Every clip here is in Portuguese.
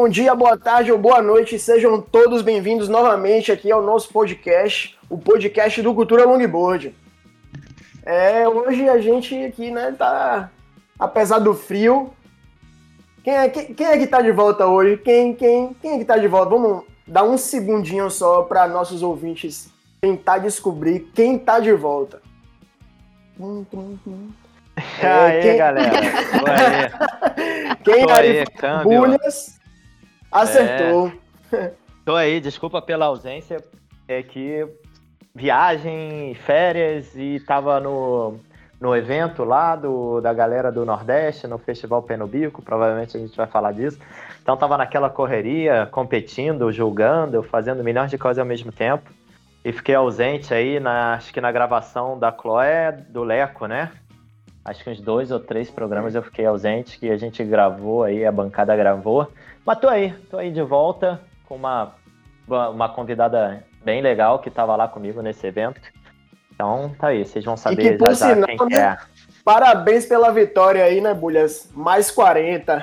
bom dia, boa tarde ou boa noite, sejam todos bem-vindos novamente aqui ao nosso podcast, o podcast do Cultura Longboard. É, hoje a gente aqui, né, tá, apesar do frio, quem é, quem, quem é que tá de volta hoje? Quem, quem, quem é que tá de volta? Vamos dar um segundinho só para nossos ouvintes tentar descobrir quem tá de volta. Hum, hum, hum. É, Aê, quem... galera. aí. Quem Tô aí, câmbio. Bulhas acertou. É. Tô aí, desculpa pela ausência. É que viagem, férias e tava no, no evento lá do, da galera do Nordeste, no Festival Penobico, provavelmente a gente vai falar disso. Então tava naquela correria, competindo, julgando, fazendo milhões de coisas ao mesmo tempo. E fiquei ausente aí, na, acho que na gravação da Chloé, do Leco, né? Acho que uns dois ou três programas eu fiquei ausente, que a gente gravou aí, a bancada gravou. Mas tô aí, tô aí de volta com uma, uma convidada bem legal que estava lá comigo nesse evento. Então tá aí, vocês vão saber que, já, já sinal, quem né? é. Parabéns pela vitória aí, né, Bulhas? Mais 40.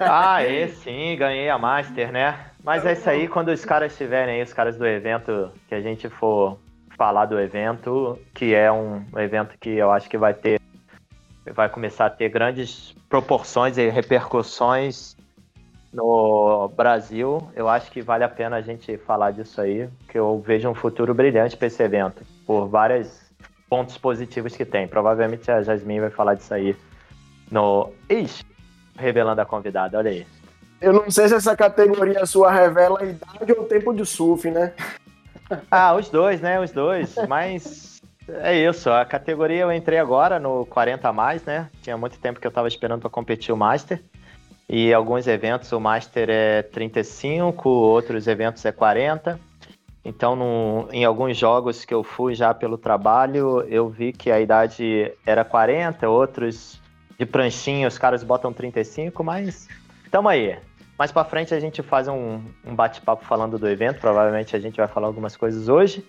Ah, é sim, ganhei a Master, né? Mas é isso aí, quando os caras estiverem aí, os caras do evento, que a gente for falar do evento, que é um evento que eu acho que vai ter. Vai começar a ter grandes proporções e repercussões no Brasil, eu acho que vale a pena a gente falar disso aí, que eu vejo um futuro brilhante para esse evento, por vários pontos positivos que tem. Provavelmente a Jasmine vai falar disso aí no. Ixi, revelando a convidada, olha aí. Eu não sei se essa categoria sua revela a idade ou o tempo de surf, né? Ah, os dois, né? Os dois. Mas é isso. A categoria eu entrei agora no 40 a mais, né? Tinha muito tempo que eu tava esperando para competir o Master. E alguns eventos o Master é 35, outros eventos é 40. Então, no, em alguns jogos que eu fui já pelo trabalho, eu vi que a idade era 40, outros de pranchinha os caras botam 35, mas tamo aí. Mais para frente a gente faz um, um bate-papo falando do evento, provavelmente a gente vai falar algumas coisas hoje.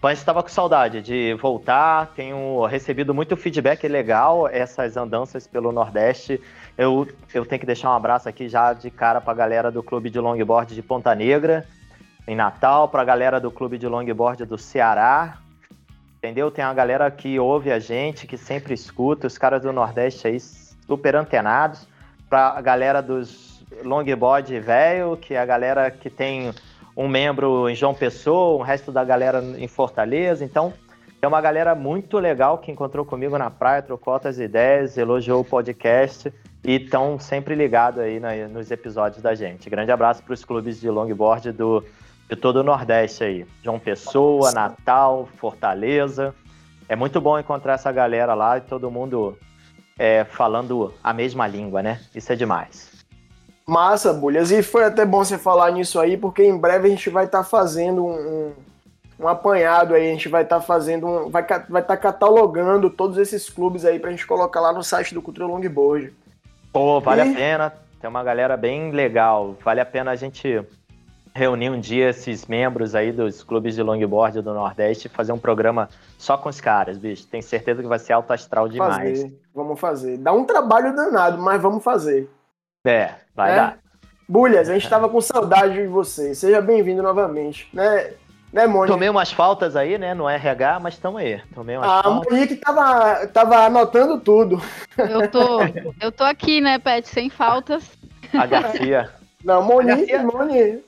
Mas estava com saudade de voltar, tenho recebido muito feedback legal, essas andanças pelo Nordeste eu, eu tenho que deixar um abraço aqui já de cara para a galera do Clube de Longboard de Ponta Negra, em Natal, para a galera do Clube de Longboard do Ceará. Entendeu? Tem uma galera que ouve a gente, que sempre escuta, os caras do Nordeste aí super antenados. Para a galera dos longboard velho, que é a galera que tem um membro em João Pessoa, o resto da galera em Fortaleza. Então, é uma galera muito legal que encontrou comigo na praia, trocou outras ideias, elogiou o podcast e estão sempre ligados aí nos episódios da gente. Grande abraço para os clubes de longboard do, de todo o Nordeste aí. João Pessoa, Natal, Fortaleza. É muito bom encontrar essa galera lá e todo mundo é, falando a mesma língua, né? Isso é demais. Massa, Bulhas. E foi até bom você falar nisso aí, porque em breve a gente vai estar tá fazendo um, um, apanhado aí. A gente vai estar tá fazendo um. Vai estar vai tá catalogando todos esses clubes aí para a gente colocar lá no site do Cultura Longboard. Pô, vale e... a pena. Tem uma galera bem legal. Vale a pena a gente reunir um dia esses membros aí dos clubes de longboard do Nordeste e fazer um programa só com os caras, bicho. Tenho certeza que vai ser alto astral demais. Fazer. Vamos fazer. Dá um trabalho danado, mas vamos fazer. É, vai é? dar. Bulhas, a gente tava com saudade de você. Seja bem-vindo novamente. Né? Né, Mônica? Tomei umas faltas aí, né, no RH, mas estamos aí. Tomei umas a faltas. Monique tava, tava anotando tudo. Eu tô, eu tô aqui, né, Pet, sem faltas. A Garcia. Não, Monique, Garcia, Monique.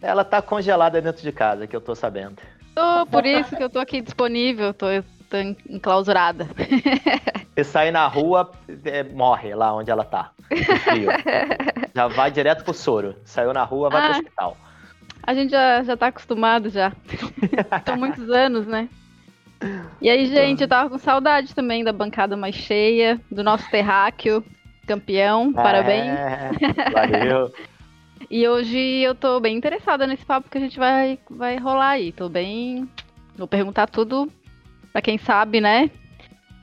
Ela tá congelada dentro de casa, que eu tô sabendo. Tô, por isso que eu tô aqui disponível, tô, tô enclausurada. Se sair na rua, é, morre lá onde ela tá. Já vai direto pro soro. Saiu na rua, vai ah. pro hospital. A gente já, já tá acostumado já. São muitos anos, né? E aí, gente, eu tava com saudade também da bancada mais cheia, do nosso terráqueo campeão. É, Parabéns. Valeu. e hoje eu tô bem interessada nesse papo que a gente vai, vai rolar aí. Tô bem. Vou perguntar tudo pra quem sabe, né?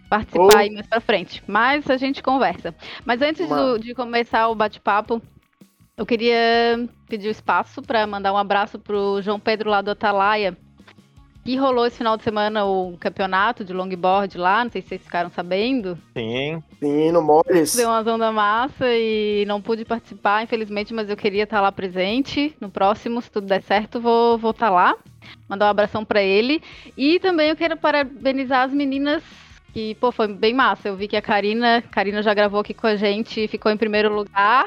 Participar oh. aí mais pra frente. Mas a gente conversa. Mas antes do, de começar o bate-papo, eu queria pedir o espaço para mandar um abraço para o João Pedro lá do Atalaia, que rolou esse final de semana o campeonato de longboard lá, não sei se vocês ficaram sabendo. Sim. Sim, no Mores. Deu uma onda massa e não pude participar, infelizmente, mas eu queria estar lá presente. No próximo, se tudo der certo, vou vou tá lá. Mandar um abração para ele. E também eu quero parabenizar as meninas que, pô, foi bem massa. Eu vi que a Karina, Karina já gravou aqui com a gente, ficou em primeiro lugar.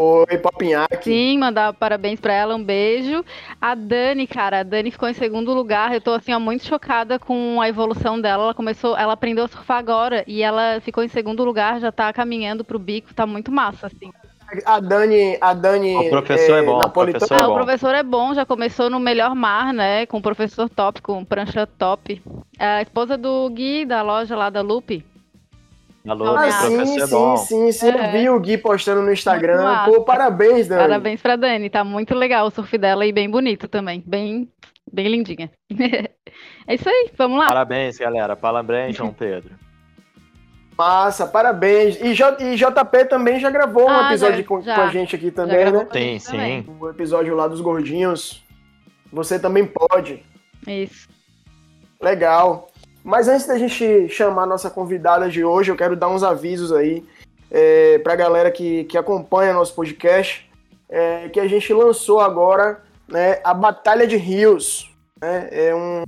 Oi, Popinhaque. Sim, mandar parabéns para ela, um beijo. A Dani, cara, a Dani ficou em segundo lugar. Eu tô assim, ó, muito chocada com a evolução dela. Ela começou, ela aprendeu a surfar agora e ela ficou em segundo lugar, já tá caminhando pro bico, tá muito massa, assim. A Dani, a Dani. O professor é, é bom. O professor, é ah, bom. o professor é bom, já começou no melhor mar, né? Com o professor top, com prancha top. É a esposa do Gui, da loja lá da Lupe. Alô, ah, sim, sim, sim, sim, sim. É. Eu vi o Gui postando no Instagram. Pô, parabéns, Dani. Parabéns pra Dani, tá muito legal o surf dela e bem bonito também. Bem, bem lindinha. é isso aí, vamos lá. Parabéns, galera. Parabéns, João Pedro. Massa, parabéns. E, J, e JP também já gravou um ah, episódio já, com, já. com, a gente aqui também, né? Sim, sim. O episódio lá dos gordinhos. Você também pode. Isso. Legal. Mas antes da gente chamar a nossa convidada de hoje, eu quero dar uns avisos aí é, para a galera que, que acompanha nosso podcast, é, que a gente lançou agora né, a Batalha de Rios. Né, é um,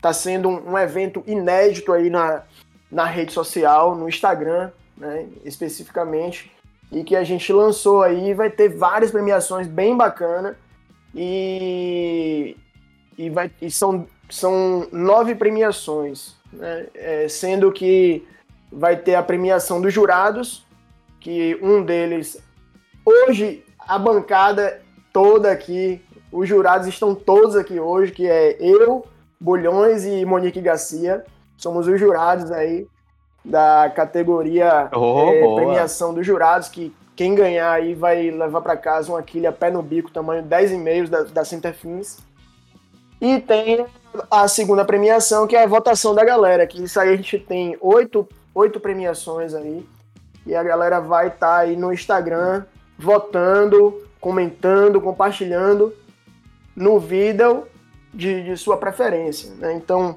tá sendo um, um, evento inédito aí na, na rede social, no Instagram, né, especificamente, e que a gente lançou aí, vai ter várias premiações bem bacanas e, e, vai, e são são nove premiações, né? é, sendo que vai ter a premiação dos jurados, que um deles. Hoje, a bancada toda aqui, os jurados estão todos aqui hoje, que é eu, Bulhões e Monique Garcia. Somos os jurados aí da categoria oh, é, premiação dos jurados, que quem ganhar aí vai levar para casa uma quilha pé no bico, tamanho 10,5 da, da Centerfins. E tem a segunda premiação, que é a votação da galera, que isso aí a gente tem oito, oito premiações aí. E a galera vai estar tá aí no Instagram votando, comentando, compartilhando no vídeo de, de sua preferência. Né? Então,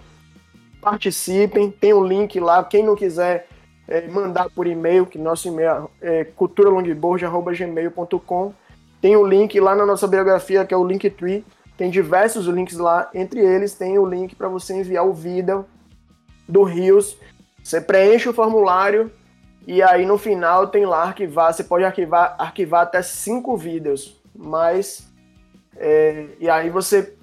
participem, tem o um link lá. Quem não quiser é, mandar por e-mail, que nosso e-mail é culturalongboard.gmail.com. Tem o um link lá na nossa biografia, que é o Linktree tem diversos links lá, entre eles tem o link para você enviar o vídeo do Rios. Você preenche o formulário e aí no final tem lá arquivar. Você pode arquivar, arquivar até cinco vídeos, mas é, e aí você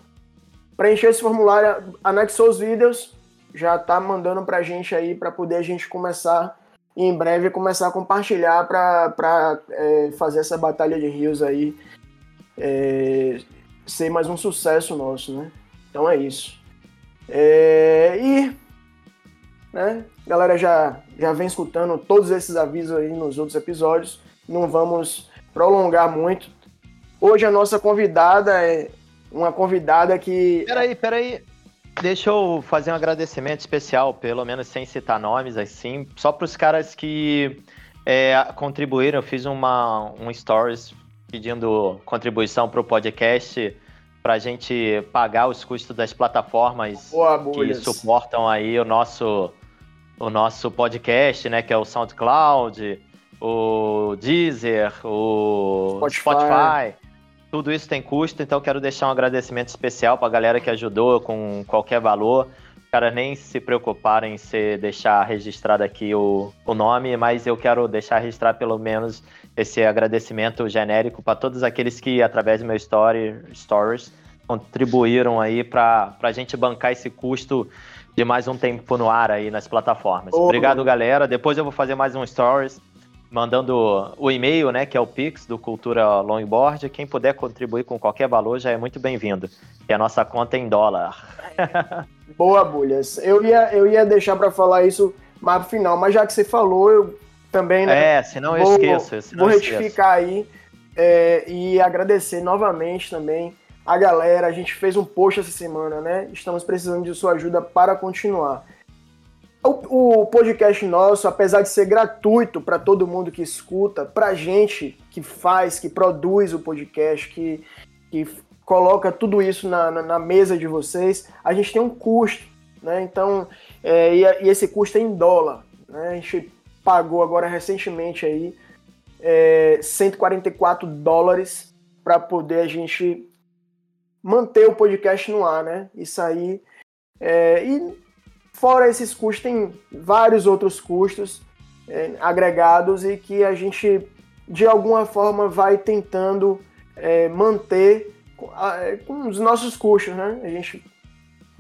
preencheu esse formulário, anexou os vídeos, já tá mandando pra gente aí para poder a gente começar e em breve começar a compartilhar para é, fazer essa batalha de rios aí. É, ser mais um sucesso nosso, né? Então é isso. É, e, né, galera já, já vem escutando todos esses avisos aí nos outros episódios, não vamos prolongar muito. Hoje a nossa convidada é uma convidada que... Peraí, peraí, Deixa eu fazer um agradecimento especial, pelo menos sem citar nomes, assim, só para os caras que é, contribuíram. Eu fiz uma, um stories pedindo contribuição para o podcast para a gente pagar os custos das plataformas Boa, que suportam aí o nosso, o nosso podcast, né? Que é o SoundCloud, o Deezer, o Spotify. Spotify. Tudo isso tem custo, então quero deixar um agradecimento especial para a galera que ajudou com qualquer valor. Cara, nem se preocuparem em se deixar registrado aqui o, o nome, mas eu quero deixar registrar pelo menos esse agradecimento genérico para todos aqueles que, através do meu story, stories, contribuíram aí para a gente bancar esse custo de mais um tempo no ar aí nas plataformas. Oh. Obrigado, galera. Depois eu vou fazer mais um stories mandando o e-mail, né, que é o Pix do Cultura Longboard. Quem puder contribuir com qualquer valor já é muito bem-vindo. E a nossa conta é em dólar. Boa, Bulhas. Eu ia, eu ia deixar para falar isso mais pro final, mas já que você falou, eu também, né? É, senão eu vou, esqueço. Senão vou retificar aí é, e agradecer novamente também a galera. A gente fez um post essa semana, né? Estamos precisando de sua ajuda para continuar. O, o podcast nosso, apesar de ser gratuito para todo mundo que escuta, para gente que faz, que produz o podcast, que, que coloca tudo isso na, na, na mesa de vocês, a gente tem um custo, né? Então, é, e, e, esse custo é em dólar, né? A gente pagou agora recentemente aí é, 144 dólares para poder a gente manter o podcast no ar, né? Isso aí. É, e fora esses custos, tem vários outros custos é, agregados e que a gente, de alguma forma, vai tentando é, manter com, a, com, os nossos custos, né? A gente.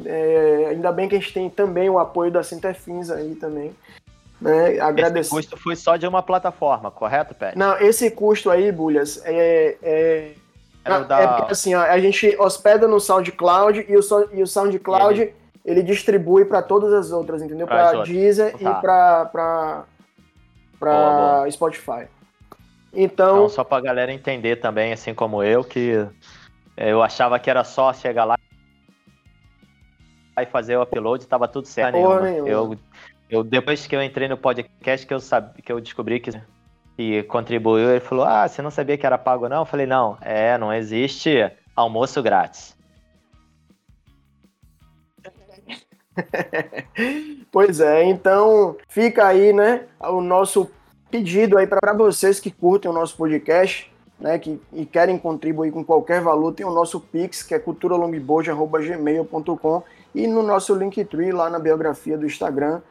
É, ainda bem que a gente tem também o apoio da Sinterfins aí também. Né? Agradecer. Esse custo foi só de uma plataforma, correto, Pet? Não, esse custo aí, Bulhas, é, é é, da... é porque assim, ó, a gente hospeda no SoundCloud e o, e o SoundCloud ele, ele distribui para todas as outras, entendeu? Para Deezer tá. e para para para Spotify. Então, então só para galera entender também, assim como eu, que eu achava que era só chegar lá e fazer o upload, estava tudo certo. Eu, eu depois que eu entrei no podcast que eu sabe, que eu descobri que que contribuiu, ele falou: Ah, você não sabia que era pago, não? Eu falei: Não, é, não existe almoço grátis. pois é, então fica aí, né, o nosso pedido aí para vocês que curtem o nosso podcast, né, que e querem contribuir com qualquer valor, tem o nosso Pix, que é culturalongboard.gmail.com e no nosso Linktree, lá na biografia do Instagram,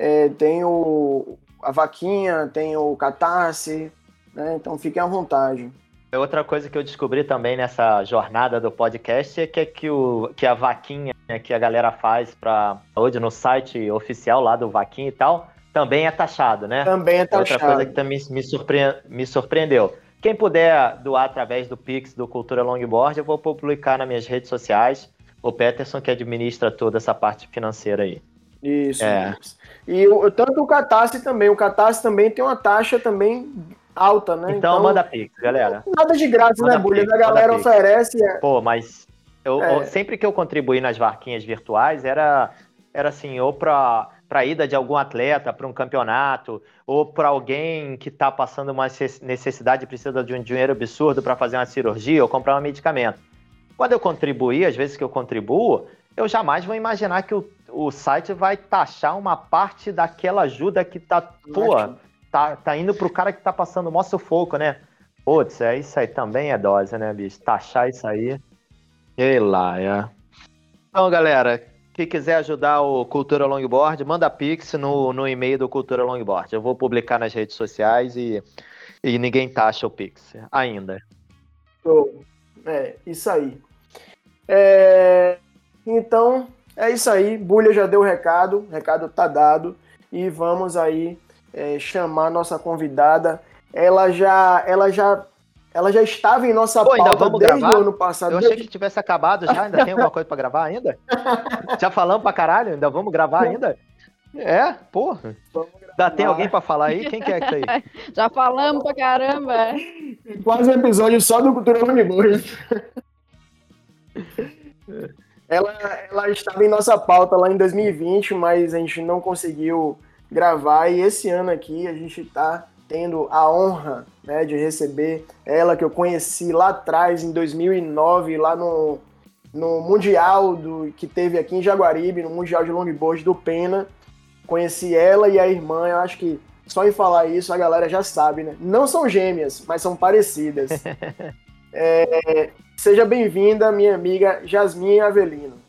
é, tem o, a vaquinha, tem o catarse, né? Então fiquem à vontade. Outra coisa que eu descobri também nessa jornada do podcast é que, é que, o, que a vaquinha que a galera faz para hoje no site oficial lá do Vaquinha e tal, também é taxado, né? Também é taxado. Outra coisa que também me, surpre... me surpreendeu. Quem puder doar através do Pix do Cultura Longboard, eu vou publicar nas minhas redes sociais. O Peterson que administra toda essa parte financeira aí. Isso. É. isso. E o, tanto o Catarse também. O Catarse também tem uma taxa também alta, né? Então, então manda Pix, galera. Nada de graça, manda né, Bulha? A galera oferece. É... Pô, mas eu, é. sempre que eu contribuí nas varquinhas virtuais, era, era assim, ou para para ida de algum atleta para um campeonato, ou para alguém que está passando uma necessidade, precisa de um dinheiro absurdo para fazer uma cirurgia ou comprar um medicamento. Quando eu contribuí, às vezes que eu contribuo, eu jamais vou imaginar que o, o site vai taxar uma parte daquela ajuda que tá, pô, tá, tá indo pro cara que tá passando o maior sufoco, né? Putz, é, isso aí também é dose, né, bicho? Taxar isso aí. Sei lá, é. Então, galera, quem quiser ajudar o Cultura Longboard, manda pix no, no e-mail do Cultura Longboard. Eu vou publicar nas redes sociais e, e ninguém taxa o pix ainda. É, isso aí. É... Então, é isso aí. Bulha já deu o recado, o recado tá dado. E vamos aí é, chamar nossa convidada. Ela já, ela já, ela já estava em nossa Pô, pauta desde gravar? o ano passado. Eu achei que tivesse acabado já. Ainda tem alguma coisa para gravar ainda? já falamos pra caralho? Ainda vamos gravar ainda? É, porra. Dá, tem alguém para falar aí? Quem que é que tá aí? Já falamos pra caramba. Quase um episódio só do Cultura Unibus. Ela, ela estava em nossa pauta lá em 2020, mas a gente não conseguiu gravar. E esse ano aqui a gente está tendo a honra né, de receber ela que eu conheci lá atrás, em 2009, lá no, no Mundial do, que teve aqui em Jaguaribe, no Mundial de Longboard do Pena. Conheci ela e a irmã, eu acho que só em falar isso a galera já sabe, né? Não são gêmeas, mas são parecidas. é, Seja bem-vinda, minha amiga Jasmine Avelino.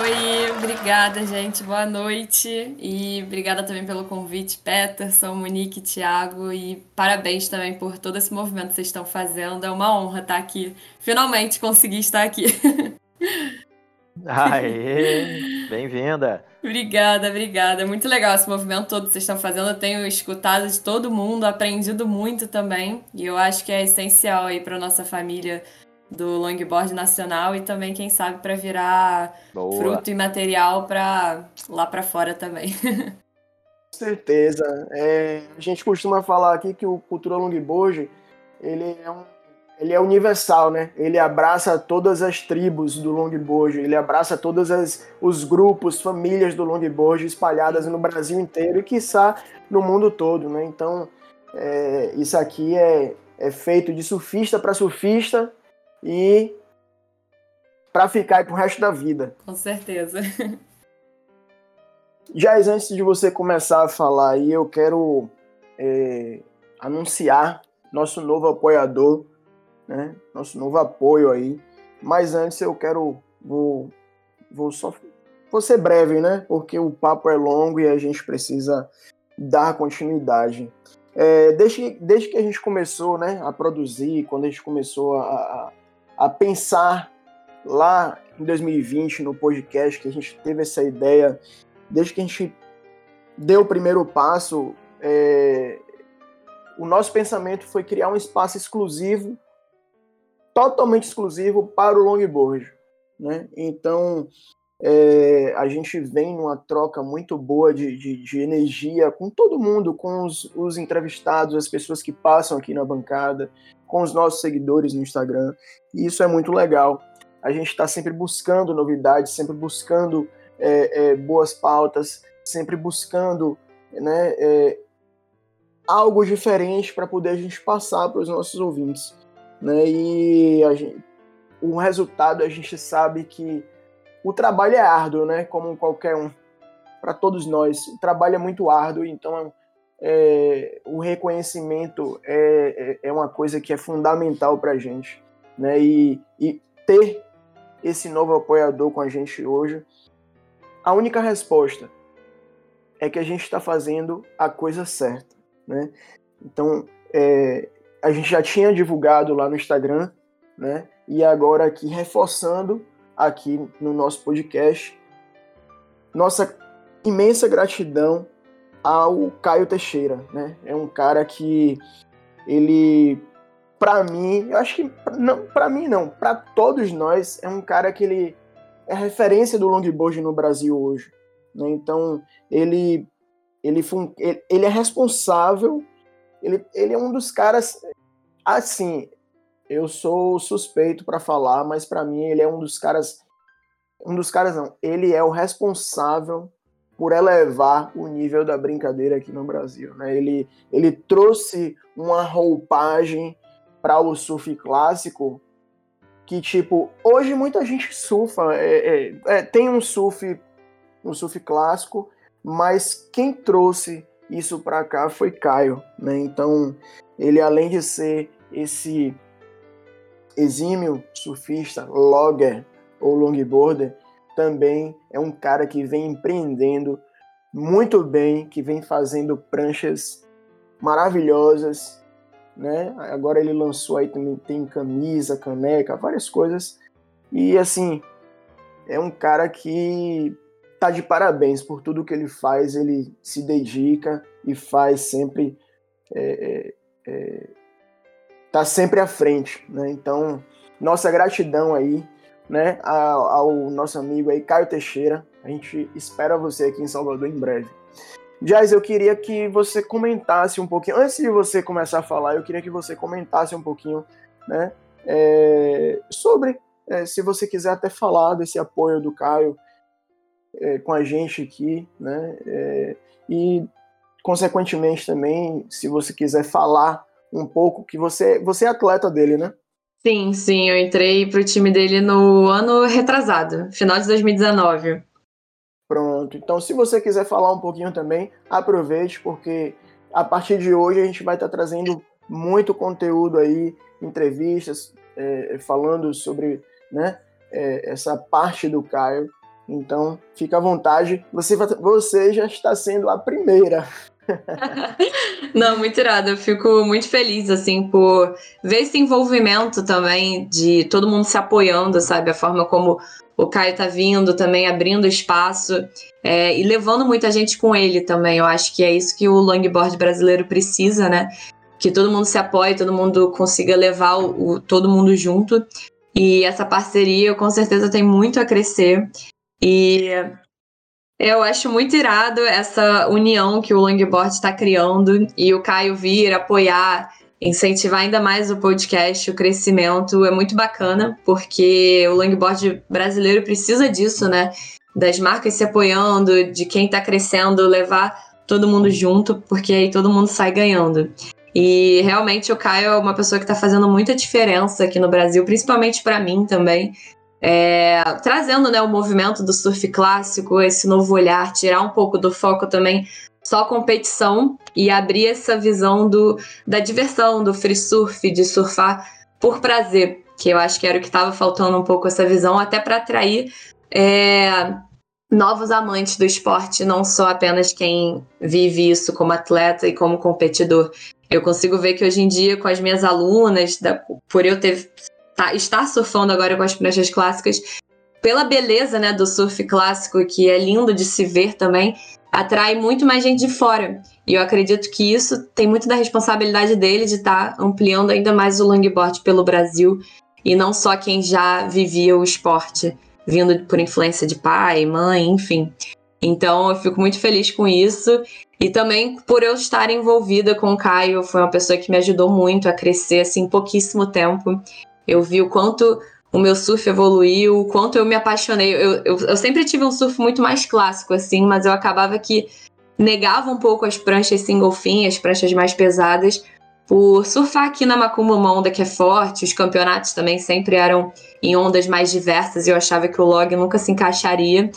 Oi, obrigada, gente. Boa noite. E obrigada também pelo convite, Peterson, Monique, Thiago. E parabéns também por todo esse movimento que vocês estão fazendo. É uma honra estar aqui. Finalmente consegui estar aqui. Aê, bem-vinda. Obrigada, obrigada. É muito legal esse movimento todo que vocês estão fazendo. Eu tenho escutado de todo mundo, aprendido muito também. E eu acho que é essencial aí para nossa família do longboard nacional e também, quem sabe, para virar Boa. fruto e material para lá para fora também. Com certeza. É, a gente costuma falar aqui que o Cultura Longboard ele é um ele é universal, né? Ele abraça todas as tribos do longboard, ele abraça todos os grupos, famílias do longboard espalhadas no Brasil inteiro e, quiçá, no mundo todo, né? Então, é, isso aqui é, é feito de surfista para surfista e para ficar aí pro resto da vida. Com certeza. Jaz, antes de você começar a falar aí, eu quero é, anunciar nosso novo apoiador, né? Nosso novo apoio aí. Mas antes eu quero vou, vou só vou ser breve, né? Porque o papo é longo e a gente precisa dar continuidade. É, desde, desde que a gente começou né, a produzir, quando a gente começou a, a, pensar lá em 2020 no podcast, que a gente teve essa ideia, desde que a gente deu o primeiro passo, é, o nosso pensamento foi criar um espaço exclusivo, totalmente exclusivo para o longboard. Né? Então, é, a gente vem numa troca muito boa de, de, de energia com todo mundo, com os, os, entrevistados, as pessoas que passam aqui na bancada, com os nossos seguidores no Instagram. E isso é muito legal. A gente está sempre buscando novidades, sempre buscando é, é, boas pautas, sempre buscando né, é, algo diferente para poder a gente passar para os nossos ouvintes. Né? E gente, o resultado a gente sabe que o trabalho é árduo, né? Como qualquer um, para todos nós. O trabalho é muito árduo, então é, o reconhecimento é, é, é, uma coisa que é fundamental para a gente, né? E, e ter esse novo apoiador com a gente hoje, a única resposta é que a gente está fazendo a coisa certa, né? Então, é, a gente já tinha divulgado lá no Instagram, né? E agora aqui reforçando aqui no nosso podcast. Nossa imensa gratidão ao Caio Teixeira, né? É um cara que ele para mim, eu acho que não, para mim não, para todos nós é um cara que ele é referência do longboard no Brasil hoje, né? Então, ele ele, ele é responsável, ele, ele é um dos caras assim, eu sou suspeito para falar, mas para mim ele é um dos caras. Um dos caras não. Ele é o responsável por elevar o nível da brincadeira aqui no Brasil. Né? Ele, ele trouxe uma roupagem para o surf clássico que, tipo, hoje muita gente surfa. É, é, é, tem um surf, um surf clássico, mas quem trouxe isso para cá foi Caio. Né? Então, ele além de ser esse exímio surfista, logger ou longboarder, também é um cara que vem empreendendo muito bem, que vem fazendo pranchas maravilhosas, né? Agora ele lançou aí também tem camisa, caneca, várias coisas. E assim, é um cara que tá de parabéns por tudo que ele faz, ele se dedica e faz sempre é, é, é tá sempre à frente, né? Então, nossa gratidão aí, né, ao, ao, nosso amigo aí Caio Teixeira. A gente espera você aqui em Salvador em breve. Jazz, eu queria que você comentasse um pouquinho, antes de você começar a falar, eu queria que você comentasse um pouquinho, né, é, sobre, é, se você quiser até falar desse apoio do Caio é, com a gente aqui, né, é, e consequentemente também, se você quiser falar um pouco, que você, você é atleta dele, né? Sim, sim, eu entrei pro time dele no ano retrasado, final de 2019. Pronto, então se você quiser falar um pouquinho também, aproveite, porque a partir de hoje a gente vai estar tá trazendo muito conteúdo aí, entrevistas, é, falando sobre né, é, essa parte do Caio. Então, fica à vontade. Você, você já está sendo a primeira Não, muito irado. Eu fico muito feliz, assim, por ver esse envolvimento também de todo mundo se apoiando, sabe? A forma como o Caio tá vindo também, abrindo espaço é, e levando muita gente com ele também. Eu acho que é isso que o longboard brasileiro precisa, né? Que todo mundo se apoie, todo mundo consiga levar o, o todo mundo junto. E essa parceria, com certeza, tem muito a crescer. E eu acho muito irado essa união que o Longboard está criando e o Caio vir apoiar, incentivar ainda mais o podcast, o crescimento. É muito bacana, porque o Longboard brasileiro precisa disso, né? Das marcas se apoiando, de quem está crescendo, levar todo mundo junto, porque aí todo mundo sai ganhando. E realmente o Caio é uma pessoa que está fazendo muita diferença aqui no Brasil, principalmente para mim também. É, trazendo né, o movimento do surf clássico, esse novo olhar, tirar um pouco do foco também só competição e abrir essa visão do, da diversão, do free surf, de surfar por prazer, que eu acho que era o que estava faltando um pouco essa visão, até para atrair é, novos amantes do esporte, não só apenas quem vive isso como atleta e como competidor. Eu consigo ver que hoje em dia, com as minhas alunas, da, por eu ter tá, estar surfando agora com as pranchas clássicas, pela beleza né, do surf clássico, que é lindo de se ver também, atrai muito mais gente de fora. E eu acredito que isso tem muito da responsabilidade dele de estar tá ampliando ainda mais o longboard pelo Brasil e não só quem já vivia o esporte, vindo por influência de pai, mãe, enfim. Então eu fico muito feliz com isso. E também por eu estar envolvida com o Caio, foi uma pessoa que me ajudou muito a crescer assim, em pouquíssimo tempo. Eu vi o quanto o meu surf evoluiu, o quanto eu me apaixonei. Eu, eu, eu, sempre tive um surf muito mais clássico, assim, mas eu acabava que negava um pouco as pranchas single fin, as pranchas mais pesadas, por surfar aqui na Macumba uma onda que é forte. Os campeonatos também sempre eram em ondas mais diversas e eu achava que o log nunca se encaixaria.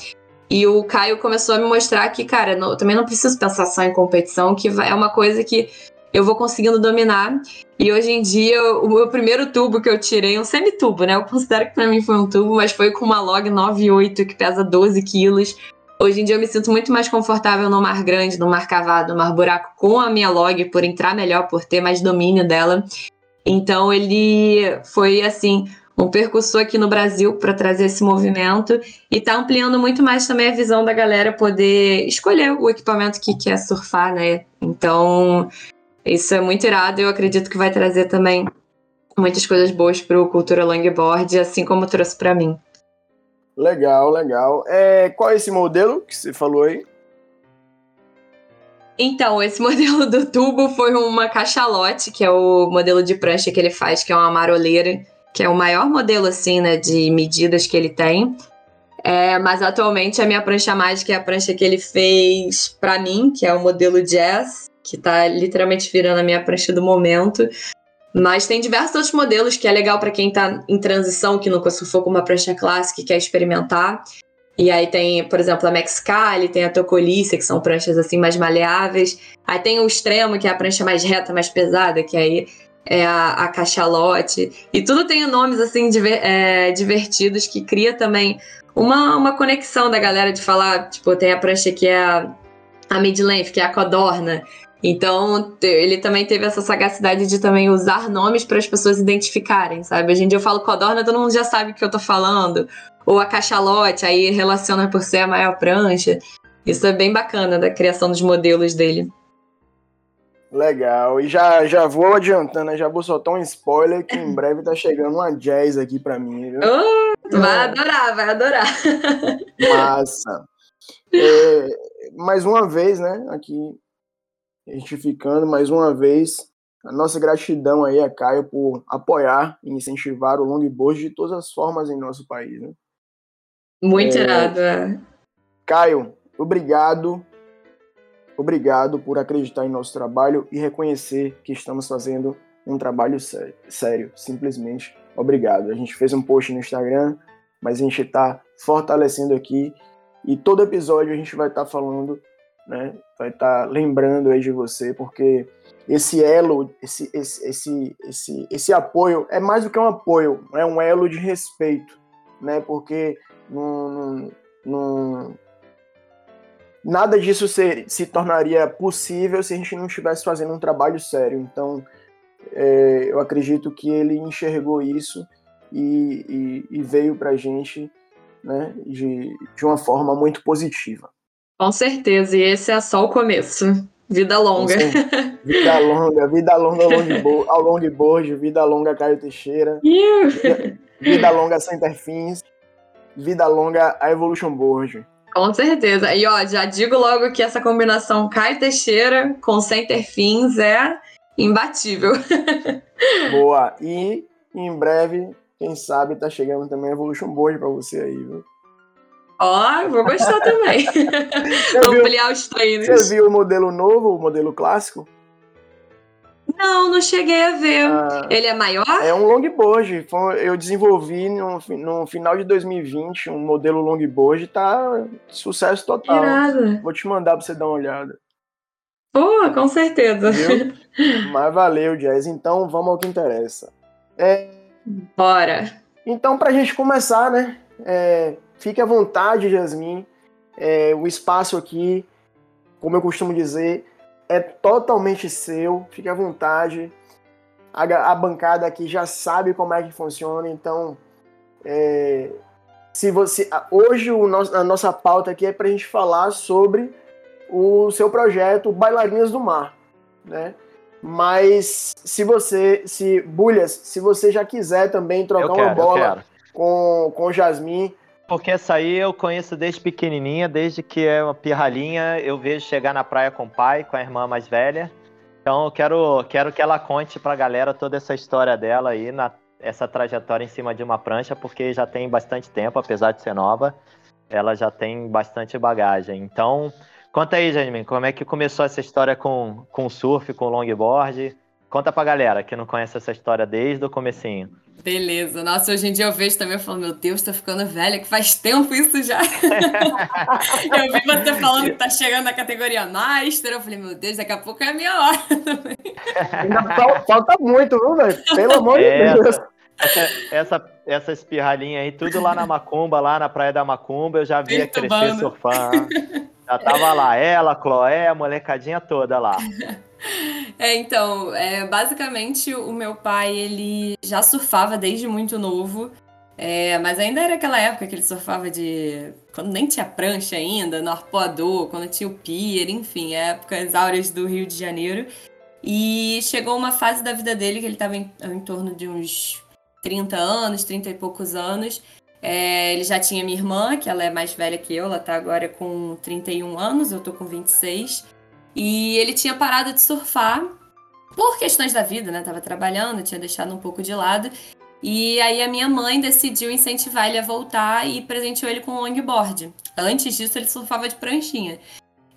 E o Caio começou a me mostrar que, cara, não, também não preciso pensar só em competição, que é uma coisa que eu vou conseguindo dominar. E hoje em dia, o meu primeiro tubo que eu tirei, um semitubo, né? Eu considero que para mim foi um tubo, mas foi com uma log 98 que pesa 12 quilos. Hoje em dia eu me sinto muito mais confortável no mar grande, no mar cavado, no mar buraco com a minha log, por entrar melhor, por ter mais domínio dela. Então ele foi assim um percussor aqui no Brasil para trazer esse movimento e tá ampliando muito mais também a visão da galera poder escolher o equipamento que quer surfar, né? Então, isso é muito irado e eu acredito que vai trazer também muitas coisas boas para o Cultura Longboard, assim como trouxe para mim. Legal, legal. É, qual é esse modelo que você falou aí? Então, esse modelo do tubo foi uma cachalote, que é o modelo de prancha que ele faz, que é uma maroleira, que é o maior modelo, assim, né, de medidas que ele tem. É, mas atualmente a minha prancha mágica é a prancha que ele fez para mim, que é o modelo Jazz, que tá literalmente virando a minha prancha do momento. Mas tem diversos outros modelos que é legal para quem tá em transição, que nunca surfou com uma prancha clássica e quer experimentar. E aí tem, por exemplo, a Mexicali, tem a Tocolice, que são pranchas assim mais maleáveis. Aí tem o extremo, que é a prancha mais reta, mais pesada, que aí é a, a cachalote. E tudo tem nomes assim diver, é, divertidos que cria também uma, uma conexão da galera de falar, tipo, tem a prancha que é a, a mid-length, que é a codorna, então, ele também teve essa sagacidade de também usar nomes para as pessoas identificarem, sabe? Hoje em dia eu falo codorna, todo mundo já sabe o que eu tô falando. Ou a cachalote, aí relaciona por ser a maior prancha. Isso é bem bacana da criação dos modelos dele. Legal. E já, já vou adiantando, né? já vou soltar um spoiler que em breve tá chegando uma jazz aqui para mim. Viu? Uh, vai adorar, vai adorar. Massa. É, mais uma vez, né? Aqui identificando mais uma vez a nossa gratidão aí a Caio por apoiar e incentivar o longboard de todas as formas em nosso país. Né? Muito é... irado. É. Caio, obrigado. Obrigado por acreditar em nosso trabalho e reconhecer que estamos fazendo um trabalho sério. sério. Simplesmente obrigado. A gente fez um post no Instagram, mas a gente está fortalecendo aqui e todo episódio a gente vai estar tá falando né? Vai estar tá lembrando aí de você, porque esse elo, esse, esse, esse, esse, esse apoio é mais do que um apoio, é um elo de respeito, né? Porque não, não, nada disso ser, se tornaria possível se a gente não estivesse fazendo um trabalho sério. Então, é, eu acredito que ele enxergou isso e, e, e veio para a gente né, de, de uma forma muito positiva. Com certeza, e esse é só o começo. Vida longa. Vida longa, vida longa ao ao longboard vida longa Caio Teixeira. Vida, vida longa Center Fins, vida longa a Evolution Board. Com certeza. E ó, já digo logo que essa combinação Caio Teixeira com Center Fins é imbatível. Boa. E em breve, quem sabe, tá chegando também a Evolution Board para você aí, viu? Ó, oh, vou gostar também. vou ampliar os treinos. Você viu o modelo novo, o modelo clássico? Não, não cheguei a ver. Ah, Ele é maior? É um longboard. Eu desenvolvi no, no final de 2020 um modelo longboard. Tá sucesso total. Irado. Vou te mandar pra você dar uma olhada. Pô, com certeza. Viu? Mas valeu, Jazz. Então vamos ao que interessa. É, Bora. então, pra gente começar, né? É, fique à vontade, Jasmin. É, o espaço aqui, como eu costumo dizer, é totalmente seu. Fique à vontade. A, a bancada aqui já sabe como é que funciona, então. é, se você hoje o nosso- a nossa pauta aqui é para a gente falar sobre o seu projeto Bailarinas do Mar, né? Mas se você, se Bulhas, se você já quiser também trocar uma quero, eu bola com com Jasmin, Porque essa aí eu conheço desde pequenininha, desde que é uma pirralhinha, eu vejo chegar na praia com o pai, com a irmã mais velha. Então eu quero, quero que ela conte pra galera toda essa história dela aí, na, essa trajetória em cima de uma prancha, porque já tem bastante tempo, apesar de ser nova, ela já tem bastante bagagem. Então, conta aí, Jasmine, como é que começou essa história com, com surf, com longboard? Conta pra galera que não conhece essa história desde o comecinho. Beleza. Nossa, hoje em dia eu vejo também, eu falo, meu Deus, tô ficando velha, que faz tempo isso já. eu vi você falando que tá chegando na categoria Master, eu falei, meu Deus, daqui a pouco é a minha hora. ainda fal- falta muito, viu, velho? Pelo amor de Deus. Essa, essa, essa espirralhinha aí, tudo lá na Macumba, lá na Praia da Macumba, eu já via crescer surfando. Já tava lá, ela, Chloé, a molecadinha toda lá. É, então, é, basicamente o meu pai, ele já surfava desde muito novo, é, mas ainda era aquela época que ele surfava de... quando nem tinha prancha ainda, no arpoador, quando tinha o pier, enfim, épocas áureas do Rio de Janeiro. E chegou uma fase da vida dele que ele estava em, em torno de uns 30 anos, 30 e poucos anos. É, ele já tinha minha irmã, que ela é mais velha que eu, ela tá agora com 31 anos, eu tô com 26. E ele tinha parado de surfar por questões da vida, né? Tava trabalhando, tinha deixado um pouco de lado. E aí a minha mãe decidiu incentivar ele a voltar e presenteou ele com um longboard. Antes disso, ele surfava de pranchinha.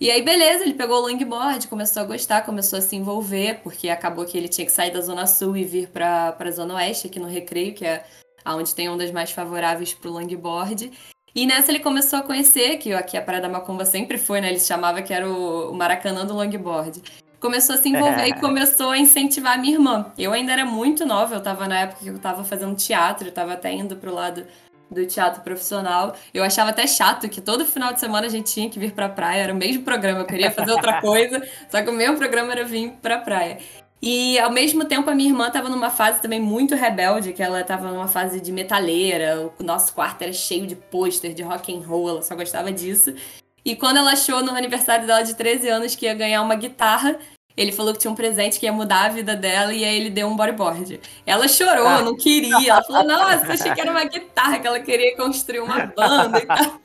E aí, beleza, ele pegou o longboard, começou a gostar, começou a se envolver, porque acabou que ele tinha que sair da Zona Sul e vir pra, pra Zona Oeste, aqui no Recreio, que é onde tem ondas mais favoráveis pro longboard. E nessa ele começou a conhecer, que aqui a Praia da Macumba sempre foi, né? Ele chamava que era o, Maracanã do longboard. Começou a se envolver e começou a incentivar a minha irmã. Eu ainda era muito nova, eu tava na época que eu tava fazendo teatro, eu tava até indo pro lado do teatro profissional. Eu achava até chato que todo final de semana a gente tinha que vir pra praia, era o mesmo programa, eu queria fazer outra coisa, só que o meu programa era vir pra praia. E ao mesmo tempo a minha irmã estava numa fase também muito rebelde, que ela estava numa fase de metaleira, o nosso quarto era cheio de pôster de rock and roll, ela só gostava disso. E quando ela achou no aniversário dela de 13 anos que ia ganhar uma guitarra, ele falou que tinha um presente que ia mudar a vida dela e aí ele deu um bodyboard. Ela chorou, Ah. não queria. Ela falou: Nossa, achei que era uma guitarra, que ela queria construir uma banda e tal.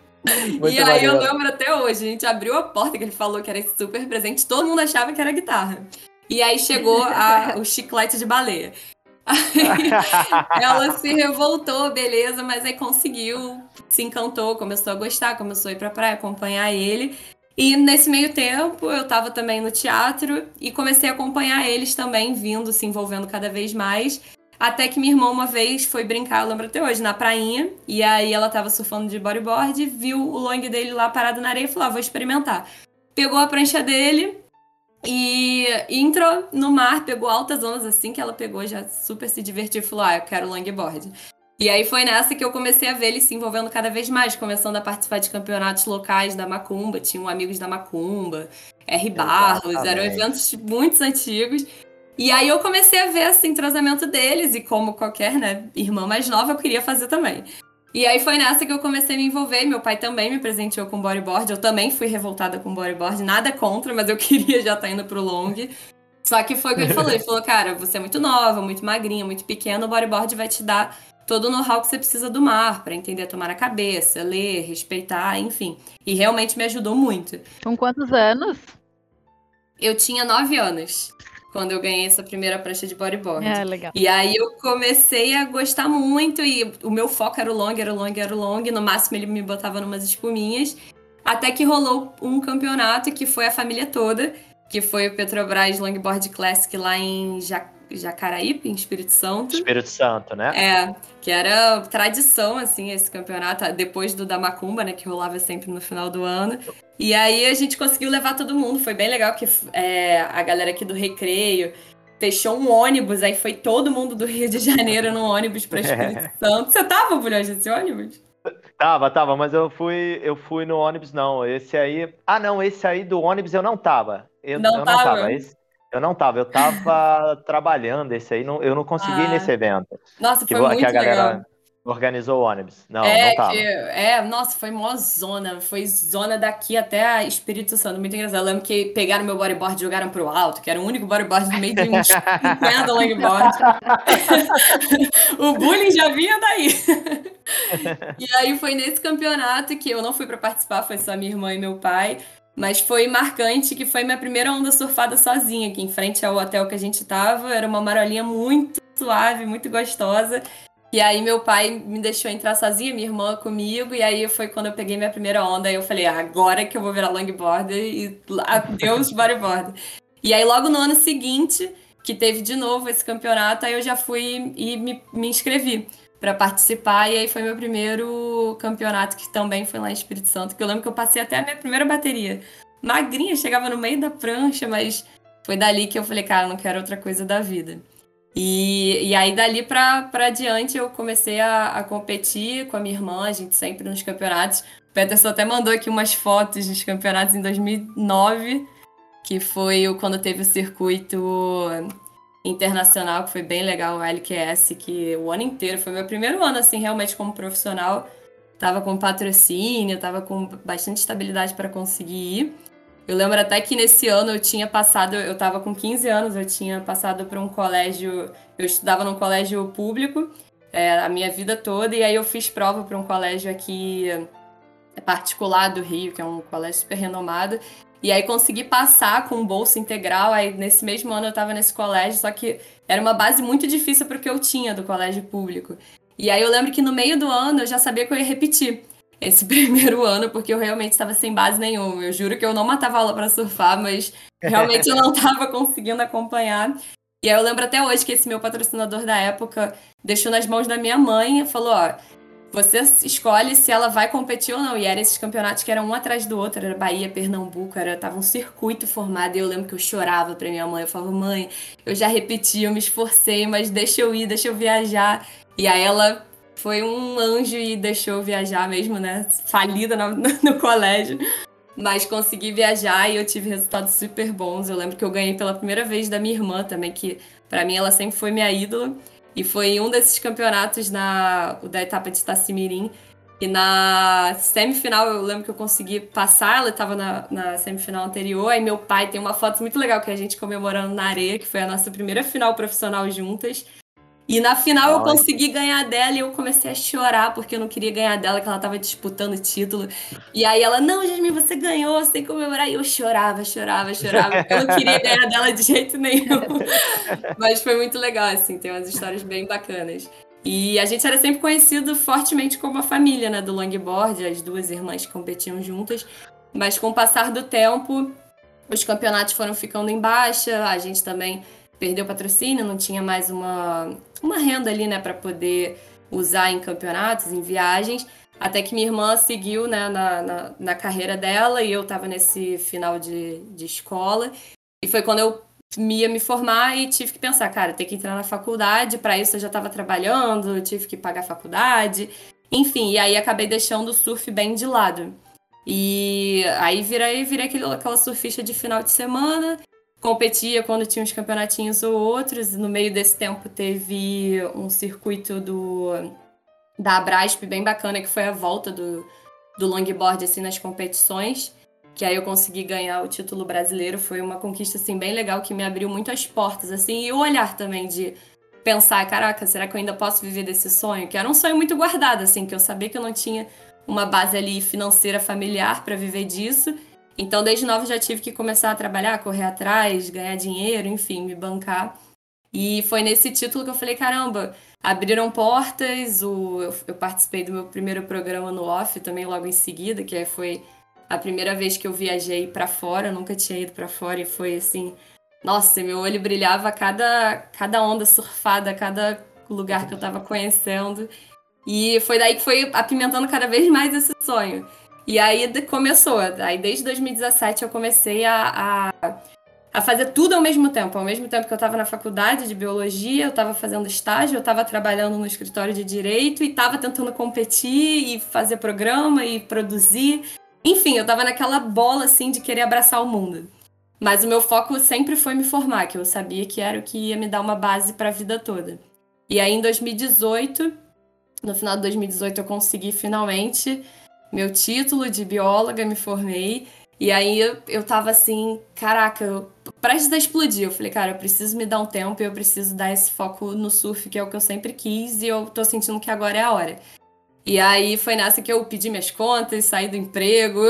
Muito e aí eu lembro até hoje, a gente abriu a porta que ele falou que era esse super presente, todo mundo achava que era guitarra. E aí chegou a- o chiclete de baleia. Aí ela se revoltou, beleza, mas aí conseguiu, se encantou, começou a gostar, começou a ir pra praia, acompanhar ele. E nesse meio tempo eu tava também no teatro e comecei a acompanhar eles também, vindo, se envolvendo cada vez mais. Até que minha irmã uma vez foi brincar, eu lembro até hoje, na prainha. E aí ela tava surfando de bodyboard, viu o long dele lá parado na areia e falou: ah, vou experimentar. Pegou a prancha dele e entrou no mar, pegou altas ondas assim que ela pegou, já super se divertiu e falou: ah, eu quero longboard. E aí foi nessa que eu comecei a ver ele se envolvendo cada vez mais, começando a participar de campeonatos locais da Macumba, tinham amigos da Macumba, R. Barros, eram eventos muito antigos. E aí eu comecei a ver esse entrosamento deles, e como qualquer né, irmã mais nova, eu queria fazer também. E aí foi nessa que eu comecei a me envolver. Meu pai também me presenteou com bodyboard. Eu também fui revoltada com bodyboard. Nada contra, mas eu queria já estar indo pro long. Só que foi o que ele falou. Ele falou, cara, você é muito nova, muito magrinha, muito pequena. O bodyboard vai te dar todo o know-how que você precisa do mar, pra entender tomar na cabeça, ler, respeitar, enfim. E realmente me ajudou muito. Com quantos anos? Eu tinha nove anos quando eu ganhei essa primeira prancha de bodyboard. É, legal. E aí eu comecei a gostar muito e o meu foco era o long, era o long, era o long. No máximo ele me botava numas espuminhas. Até que rolou um campeonato que foi a família toda, que foi o Petrobras Longboard Classic lá em Jac Jacaraípe, em Espírito Santo. Espírito Santo, né? É, que era tradição, assim, esse campeonato, depois do da Macumba, né, que rolava sempre no final do ano. E aí a gente conseguiu levar todo mundo, foi bem legal, que é, a galera aqui do Recreio fechou um ônibus, aí foi todo mundo do Rio de Janeiro no ônibus para Espírito Santo. Você tava, Bulhões, nesse ônibus? Tava, tava, mas eu fui, eu fui no ônibus, não. Esse aí. Ah, não, esse aí do ônibus eu não tava. Eu não, eu tava. não tava. Esse, eu não tava, eu tava trabalhando esse aí, não, eu não consegui Ah. nesse evento. Nossa, Que, foi muito que a galera legal. organizou o ônibus. Não, é, não tava. que- é, nossa, foi mó zona. Foi zona daqui até Espírito Santo. Muito engraçado. Eu lembro que pegaram meu bodyboard e jogaram pro alto, que era o único bodyboard no meio de uns 50 longboard. o bullying já vinha daí. e aí foi nesse campeonato que eu não fui pra participar, foi só minha irmã e meu pai. Mas foi marcante que foi minha primeira onda surfada sozinha, aqui em frente ao hotel que a gente tava. Era uma marolinha muito suave, muito gostosa. E aí meu pai me deixou entrar sozinha, minha irmã comigo, e aí foi quando eu peguei minha primeira onda, aí eu falei, ah, agora que eu vou virar longboarder e adeus bodyboard. E aí logo no ano seguinte, que teve de novo esse campeonato, aí eu já fui e me, me inscrevi para participar, e aí foi meu primeiro campeonato, que também foi lá em Espírito Santo, que eu lembro que eu passei até a minha primeira bateria. Magrinha, chegava no meio da prancha, mas foi dali que eu falei, cara, não quero outra coisa da vida. E, e aí, dali pra diante, eu comecei a, a competir com a minha irmã, a gente sempre nos campeonatos. O Peterson até mandou aqui umas fotos dos campeonatos em 2009, que foi quando teve o circuito internacional, que foi bem legal, o LQS, que o ano inteiro, foi meu primeiro ano, assim, realmente como profissional. Tava com patrocínio, tava com bastante estabilidade para conseguir ir. Eu lembro até que nesse ano eu tinha passado, eu tava com 15 anos, eu tinha passado por um colégio, eu estudava num colégio público é, a minha vida toda, e aí eu fiz prova para um colégio aqui é, particular do Rio, que é um colégio super renomado, e aí consegui passar com bolsa integral, aí nesse mesmo ano eu tava nesse colégio, só que era uma base muito difícil para o que eu tinha do colégio público. E aí eu lembro que no meio do ano eu já sabia que eu ia repetir esse primeiro ano, porque eu realmente estava sem base nenhuma. Eu juro que eu não matava aula para surfar, mas realmente eu não estava conseguindo acompanhar. E aí eu lembro até hoje que esse meu patrocinador da época deixou nas mãos da minha mãe e falou: ó, você escolhe se ela vai competir ou não. E eram esses campeonatos que eram um atrás do outro, era Bahia, Pernambuco, era tava um circuito formado. E eu lembro que eu chorava pra minha mãe. Eu falava, mãe, eu já repeti, eu me esforcei, mas deixa eu ir, deixa eu viajar. E aí ela foi um anjo e deixou eu viajar mesmo, né? Falida no, no colégio. Mas consegui viajar e eu tive resultados super bons. Eu lembro que eu ganhei pela primeira vez da minha irmã também, que pra mim ela sempre foi minha ídola. E foi em um desses campeonatos na, da etapa de Itacimirim. E na semifinal eu lembro que eu consegui passar, ela estava na, na semifinal anterior. Aí meu pai tem uma foto muito legal que é a gente comemorando na areia, que foi a nossa primeira final profissional juntas. E na final eu consegui ganhar dela e eu comecei a chorar porque eu não queria ganhar dela, que ela tava disputando o título. E aí ela, não, Jasmine, você ganhou, você tem que comemorar. E eu chorava, chorava, chorava. Eu não queria ganhar dela de jeito nenhum. Mas foi muito legal, assim, tem umas histórias bem bacanas. E a gente era sempre conhecido fortemente como a família, né, do longboard, as duas irmãs que competiam juntas. Mas com o passar do tempo, os campeonatos foram ficando em baixa, a gente também perdeu patrocínio, não tinha mais uma, uma renda ali, né, para poder usar em campeonatos, em viagens. Até que minha irmã seguiu né, na, na, na carreira dela e eu estava nesse final de, de escola. E foi quando eu ia me formar e tive que pensar, cara, ter que entrar na faculdade. Para isso eu já estava trabalhando, tive que pagar a faculdade. Enfim, e aí acabei deixando o surf bem de lado. E aí virei, virei aquele, aquela surfista de final de semana competia quando tinha uns campeonatinhos ou outros. No meio desse tempo teve um circuito do da Abrasp bem bacana, que foi a volta do, do longboard assim, nas competições. Que aí eu consegui ganhar o título brasileiro. Foi uma conquista assim, bem legal que me abriu muito as portas. assim E o olhar também de pensar, caraca, será que eu ainda posso viver desse sonho? Que era um sonho muito guardado, assim, que eu sabia que eu não tinha uma base ali financeira familiar para viver disso. Então, desde nova já tive que começar a trabalhar, correr atrás, ganhar dinheiro, enfim, me bancar. E foi nesse título que eu falei, caramba, abriram portas, o, eu, participei do meu primeiro programa no off também logo em seguida, que foi a primeira vez que eu viajei para fora, eu nunca tinha ido para fora e foi assim, nossa, meu olho brilhava a cada, cada onda surfada, cada lugar que eu tava conhecendo. E foi daí que foi apimentando cada vez mais esse sonho. E aí começou. Aí desde 2017 eu comecei a, a, a, fazer tudo ao mesmo tempo. Ao mesmo tempo que eu estava na faculdade de biologia, eu estava fazendo estágio, eu estava trabalhando no escritório de direito e estava tentando competir e fazer programa e produzir. Enfim, eu estava naquela bola assim de querer abraçar o mundo. Mas o meu foco sempre foi me formar, que eu sabia que era o que ia me dar uma base para a vida toda. E aí em 2018, no final de 2018 eu consegui finalmente meu título de bióloga, me formei. E aí eu, tava assim, caraca, eu, prestes a explodir. Eu falei, cara, eu preciso me dar um tempo eu preciso dar esse foco no surf, que é o que eu sempre quis, e eu tô sentindo que agora é a hora. E aí foi nessa que eu pedi minhas contas, saí do emprego,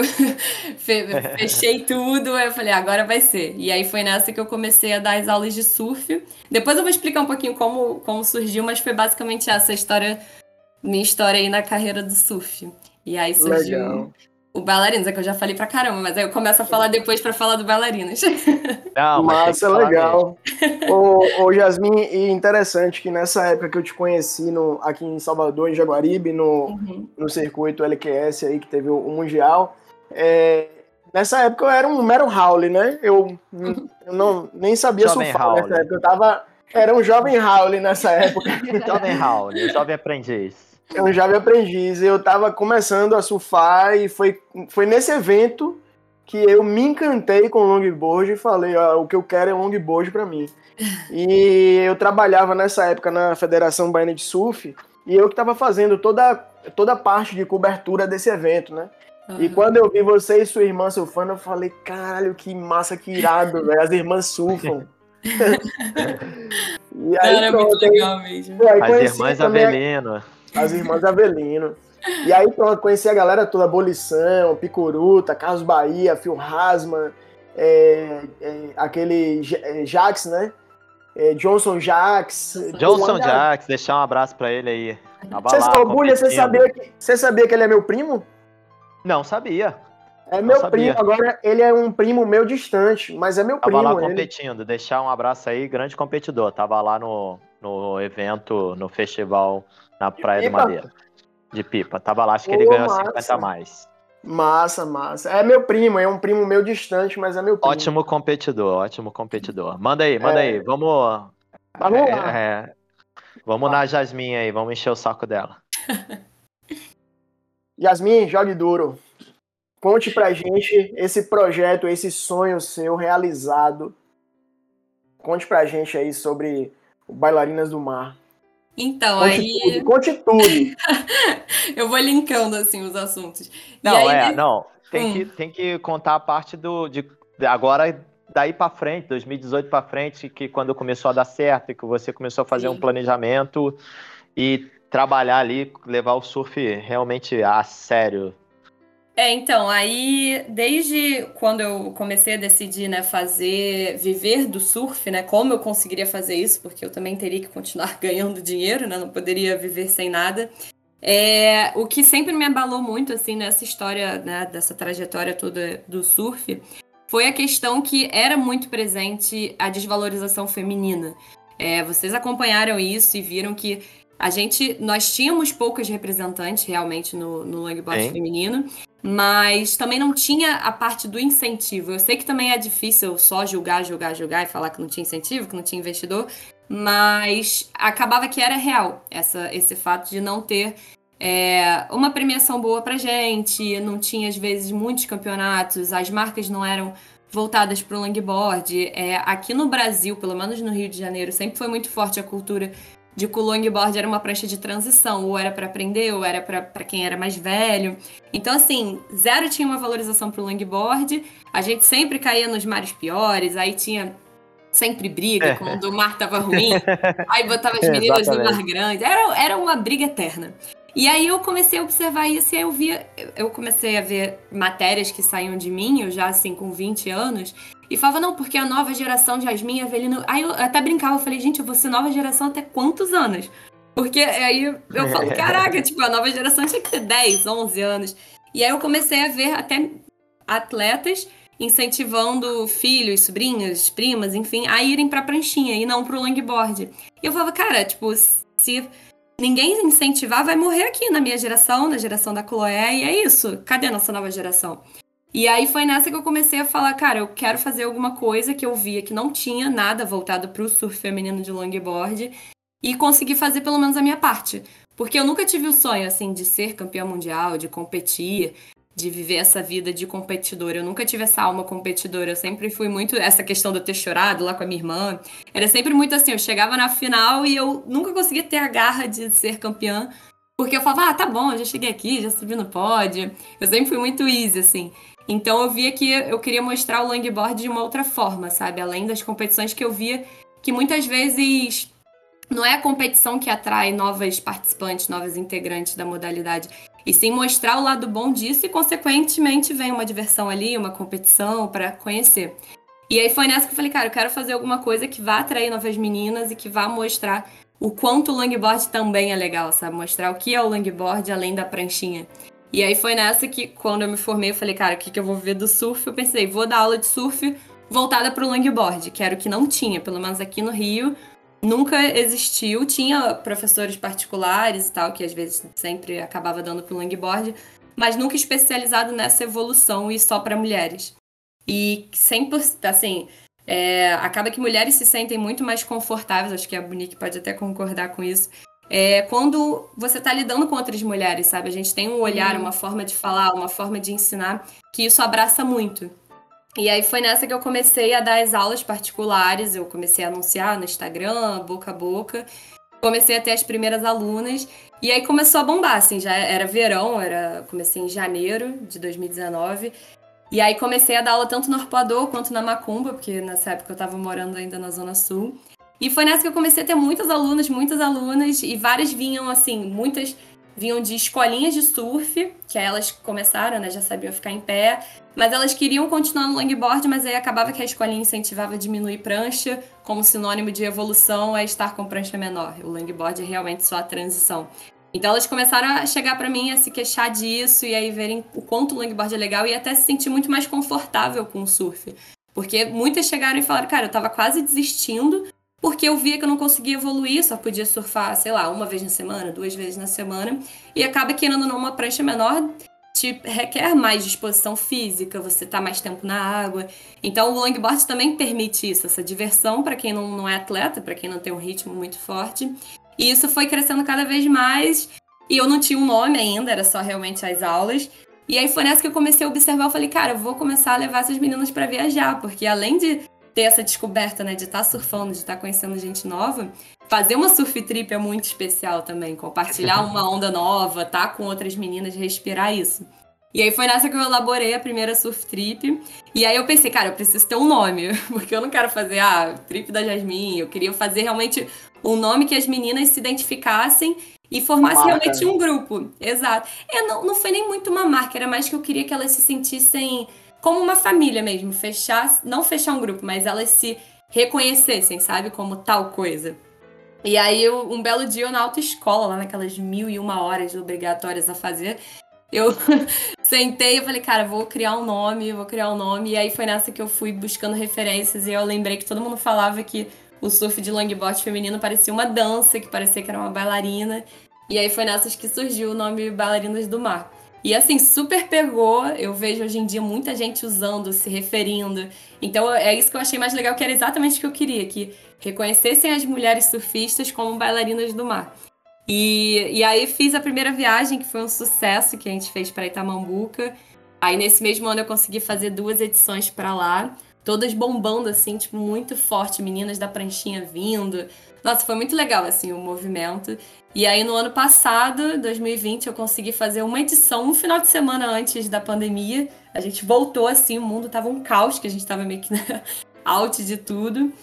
fechei tudo, aí eu falei, agora vai ser. E aí foi nessa que eu comecei a dar as aulas de surf. Depois eu vou explicar um pouquinho como, como surgiu, mas foi basicamente essa história, minha história aí na carreira do surf. E aí surgiu Legal. o bailarinos, é que eu já falei pra caramba, mas aí eu começo a falar depois pra falar do bailarinos. Não, Massa, legal. ô, ô, Yasmin, e interessante que nessa época que eu te conheci no, aqui em Salvador, em Jaguaribe, no, uhum. no circuito LQS aí, que teve o, o Mundial, é, nessa época eu era um mero Howley, né? Eu, eu não, nem sabia jovem surfar Howley. nessa época, eu tava... Era um jovem Howley nessa época. jovem Howley, jovem aprendiz. É um jovem aprendiz. Eu estava começando a surfar e foi, foi nesse evento que eu me encantei com longboard e falei, ó, o que eu quero é longboard para mim. E eu trabalhava nessa época na Federação Baiana de Surf e eu que estava fazendo toda, toda a parte de cobertura desse evento, né? Uhum. E quando eu vi você e sua irmã surfando, eu falei, caralho, que massa, que irado, velho. As irmãs surfam. e aí, Cara, é muito legal mesmo. As irmãs Avelino. As irmãs Avelino. E aí, pronto, conheci a galera toda, Abolição, Picuruta, Carlos Bahia, Phil Hasman, é, é, aquele é, Jax, né? É, Johnson Jax. Johnson Jax, deixar um abraço pra ele aí. Você você sabia, que, você sabia que ele é meu primo? Não, sabia. É meu primo, agora ele é um primo meu distante, mas é meu Tava primo. Tava lá competindo, ele. deixar um abraço aí, grande competidor. Tava lá no, no evento, no festival na Praia do Madeira. De pipa. Tava lá, acho que ele ganhou massa. 50 a mais. Massa, massa. É meu primo, é um primo meu distante, mas é meu primo. Ótimo competidor, ótimo competidor. Manda aí, manda é... aí. Vamos. Vamos é, lá. É... Vamos na Jasmine aí, vamos encher o saco dela. Yasmin, jogue duro. Conte pra gente esse projeto, esse sonho seu realizado. Conte pra gente aí sobre o Bailarinas do Mar. Então, conte aí. Tudo, conte tudo. eu vou linkando assim os assuntos. Não, aí... é, não. Tem, hum. que, tem que contar a parte do. De, agora, daí para frente, 2018 para frente, que quando começou a dar certo, que você começou a fazer Sim. um planejamento e trabalhar ali, levar o surf realmente a sério. É, então, aí desde quando eu comecei a decidir, né, fazer, viver do surf, né, como eu conseguiria fazer isso, porque eu também teria que continuar ganhando dinheiro, né, não poderia viver sem nada. É, o que sempre me abalou muito, assim, nessa história, né, dessa trajetória toda do surf, foi a questão que era muito presente a desvalorização feminina. É, vocês acompanharam isso e viram que a gente, nós tínhamos poucas representantes realmente no, no longboard feminino, mas também não tinha a parte do incentivo. Eu sei que também é difícil só julgar, julgar, julgar e falar que não tinha incentivo, que não tinha investidor, mas acabava que era real essa, esse fato de não ter é, uma premiação boa pra gente, não tinha às vezes muitos campeonatos, as marcas não eram voltadas para o longboard. É, aqui no Brasil, pelo menos no Rio de Janeiro, sempre foi muito forte a cultura de que o longboard era uma prancha de transição, ou era para aprender, ou era para quem era mais velho. Então, assim, zero tinha uma valorização pro longboard, a gente sempre caía nos mares piores, aí tinha sempre briga é. quando o mar tava ruim, aí botava as meninas no mar grande, era, era uma briga eterna. E aí eu comecei a observar isso e aí eu via, eu comecei a ver matérias que saíam de mim, eu já assim com 20 anos, e falava, não, porque a nova geração de Jasmine e Avelino. Aí eu até brincava, eu falei, gente, eu vou ser nova geração até quantos anos? Porque aí eu falo, caraca, tipo, a nova geração tinha que ter 10, 11 anos. E aí eu comecei a ver até atletas incentivando filhos, sobrinhos, primas, enfim, a irem pra pranchinha e não pro longboard. E eu falava, cara, tipo, se ninguém incentivar, vai morrer aqui na minha geração, na geração da Chloé, e é isso. Cadê a nossa nova geração? E aí foi nessa que eu comecei a falar, cara, eu quero fazer alguma coisa que eu via que não tinha nada voltado pro surf feminino de longboard e conseguir fazer pelo menos a minha parte. Porque eu nunca tive o sonho, assim, de ser campeã mundial, de competir, de viver essa vida de competidora. Eu nunca tive essa alma competidora. Eu sempre fui muito. Essa questão de eu ter chorado lá com a minha irmã. Era sempre muito assim. Eu chegava na final e eu nunca conseguia ter a garra de ser campeã. Porque eu falava, ah, tá bom, já cheguei aqui, já subi no pódio. Eu sempre fui muito easy, assim. Então eu via que eu queria mostrar o longboard de uma outra forma, sabe? Além das competições que eu via que muitas vezes não é a competição que atrai novas participantes, novas integrantes da modalidade, e sim mostrar o lado bom disso e, consequentemente, vem uma diversão ali, uma competição para conhecer. E aí foi nessa que eu falei, cara, eu quero fazer alguma coisa que vá atrair novas meninas e que vá mostrar o quanto o longboard também é legal, sabe? Mostrar o que é o longboard além da pranchinha. E aí foi nessa que, quando eu me formei, eu falei, cara, o que, que eu vou ver do surf? Eu pensei, vou dar aula de surf voltada para o longboard, que era o que não tinha, pelo menos aqui no Rio nunca existiu. Tinha professores particulares e tal, que às vezes sempre acabava dando pro longboard, mas nunca especializado nessa evolução e só para mulheres. E sempre, assim, é, acaba que mulheres se sentem muito mais confortáveis, acho que a Bonique pode até concordar com isso, é, quando você está lidando com outras mulheres, sabe? A gente tem um olhar, uhum. uma forma de falar, uma forma de ensinar, que isso abraça muito. E aí foi nessa que eu comecei a dar as aulas particulares, eu comecei a anunciar no Instagram, boca a boca. Comecei a ter as primeiras alunas e aí começou a bombar, assim, já era verão, era comecei em janeiro de 2019. E aí comecei a dar aula tanto no Arpoador quanto na Macumba, porque nessa época eu estava morando ainda na Zona Sul. E foi nessa que eu comecei a ter muitas alunas, muitas alunas, e várias vinham assim, muitas vinham de escolinhas de surf, que elas começaram, né, já sabiam ficar em pé, mas elas queriam continuar no longboard, mas aí acabava que a escolinha incentivava a diminuir prancha, como sinônimo de evolução é estar com prancha menor. O longboard é realmente só a transição. Então elas começaram a chegar para mim a se queixar disso e aí verem o quanto o longboard é legal e até se sentir muito mais confortável com o surf. Porque muitas chegaram e falaram, cara, eu tava quase desistindo, porque eu via que eu não conseguia evoluir, só podia surfar, sei lá, uma vez na semana, duas vezes na semana, e acaba que indo numa prancha menor te requer mais disposição física, você tá mais tempo na água. Então o longboard também permite isso, essa diversão para quem não, não é atleta, para quem não tem um ritmo muito forte. E isso foi crescendo cada vez mais, e eu não tinha um nome ainda, era só realmente as aulas. E aí foi nessa que eu comecei a observar, eu falei, cara, eu vou começar a levar essas meninas para viajar, porque além de ter essa descoberta, né, de estar tá surfando, de estar tá conhecendo gente nova, fazer uma surf trip é muito especial também. Compartilhar uma onda nova, tá com outras meninas, respirar isso. E aí foi nessa que eu elaborei a primeira surf trip. E aí eu pensei, cara, eu preciso ter um nome, porque eu não quero fazer a ah, trip da Jasmine. Eu queria fazer realmente um nome que as meninas se identificassem e formasse marca, realmente né? um grupo. Exato. É, não, não foi nem muito uma marca, era mais que eu queria que elas se sentissem como uma família mesmo, fechar, não fechar um grupo, mas elas se reconhecessem, sabe, como tal coisa. E aí, eu, um belo dia, eu na autoescola, lá naquelas mil e uma horas obrigatórias a fazer, eu sentei e falei, cara, vou criar um nome, vou criar um nome. E aí foi nessa que eu fui buscando referências e eu lembrei que todo mundo falava que o surf de longboard feminino parecia uma dança, que parecia que era uma bailarina. E aí foi nessas que surgiu o nome Bailarinas do Mar. E assim, super pegou. Eu vejo hoje em dia muita gente usando, se referindo. Então é isso que eu achei mais legal, que era exatamente o que eu queria, que reconhecessem as mulheres surfistas como bailarinas do mar. E, e aí fiz a primeira viagem, que foi um sucesso que a gente fez para Itamambuca. Aí nesse mesmo ano eu consegui fazer duas edições para lá, todas bombando assim, tipo muito forte, meninas da pranchinha vindo. Nossa, foi muito legal assim o movimento. E aí, no ano passado, 2020, eu consegui fazer uma edição um final de semana antes da pandemia. A gente voltou assim, o mundo tava um caos, que a gente tava meio que out de tudo.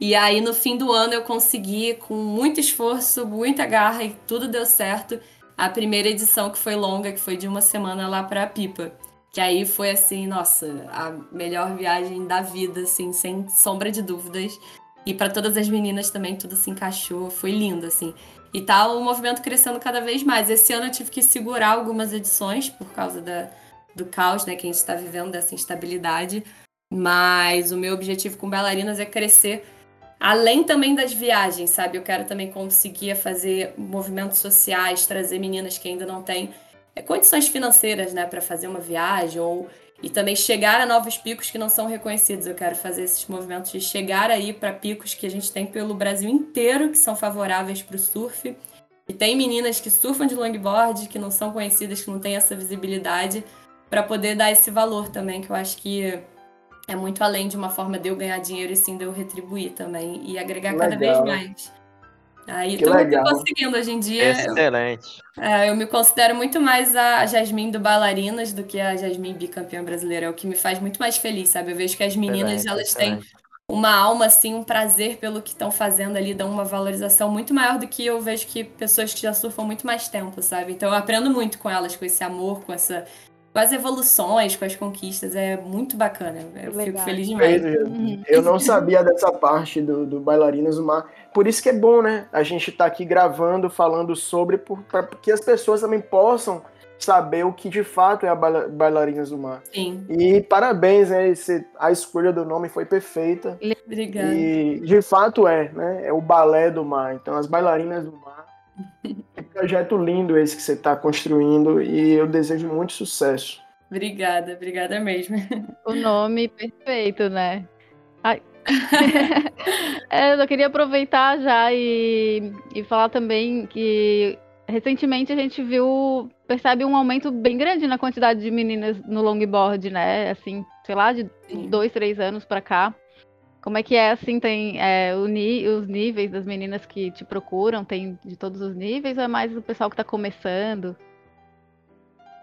E aí, no fim do ano, eu consegui, com muito esforço, muita garra e tudo deu certo, a primeira edição que foi longa, que foi de uma semana lá pra Pipa. Que aí foi assim, nossa, a melhor viagem da vida, assim, sem sombra de dúvidas. E para todas as meninas também tudo se encaixou, foi lindo, assim. E tá o movimento crescendo cada vez mais. Esse ano eu tive que segurar algumas edições por causa da do caos, né, que a gente está vivendo, dessa instabilidade. Mas o meu objetivo com bailarinas é crescer além também das viagens, sabe? Eu quero também conseguir fazer movimentos sociais, trazer meninas que ainda não têm é, condições financeiras, né, para fazer uma viagem ou e também chegar a novos picos que não são reconhecidos. Eu quero fazer esses movimentos de chegar aí para picos que a gente tem pelo Brasil inteiro que são favoráveis para o surf. E tem meninas que surfam de longboard, que não são conhecidas, que não têm essa visibilidade, para poder dar esse valor também, que eu acho que é muito além de uma forma de eu ganhar dinheiro e sim de eu retribuir também e agregar cada vez mais. Aí que tô, tô conseguindo hoje em dia. Excelente. Eu, é, eu me considero muito mais a Jasmine do Bailarinas do que a Jasmine bicampeã brasileira. É o que me faz muito mais feliz, sabe? Eu vejo que as meninas, excelente, elas excelente. têm uma alma, assim, um prazer pelo que estão fazendo ali, dão uma valorização muito maior do que eu vejo que pessoas que já surfam muito mais tempo, sabe? Então eu aprendo muito com elas, com esse amor, com essa com as evoluções, com as conquistas, é muito bacana. Eu Legal. fico feliz demais. Uhum. Eu não sabia dessa parte do, do Bailarinas do Mar. Por isso que é bom, né? A gente estar tá aqui gravando, falando sobre, para que as pessoas também possam saber o que de fato é a Bailarinas do Mar. Sim. E parabéns, né? Esse, a escolha do nome foi perfeita. Obrigada. E de fato é, né? É o balé do mar. Então, as bailarinas do mar projeto lindo esse que você está construindo e eu desejo muito sucesso. Obrigada, obrigada mesmo. O nome perfeito, né? Ai. é, eu queria aproveitar já e, e falar também que recentemente a gente viu, percebe um aumento bem grande na quantidade de meninas no longboard, né? Assim, sei lá, de Sim. dois, três anos para cá. Como é que é, assim, tem é, os níveis das meninas que te procuram, tem de todos os níveis ou é mais o pessoal que está começando?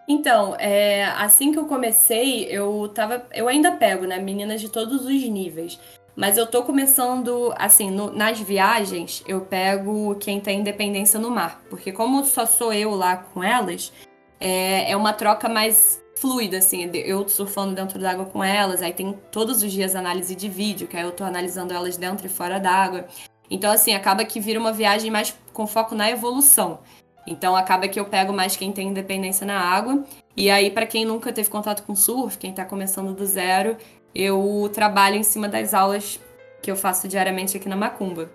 Então, é, assim que eu comecei, eu tava. Eu ainda pego, né? Meninas de todos os níveis. Mas eu tô começando, assim, no, nas viagens, eu pego quem tem independência no mar. Porque como só sou eu lá com elas, é, é uma troca mais fluida, assim, eu surfando dentro d'água com elas, aí tem todos os dias análise de vídeo, que aí eu tô analisando elas dentro e fora d'água. Então, assim, acaba que vira uma viagem mais com foco na evolução. Então, acaba que eu pego mais quem tem independência na água. E aí, para quem nunca teve contato com surf, quem tá começando do zero, eu trabalho em cima das aulas que eu faço diariamente aqui na Macumba.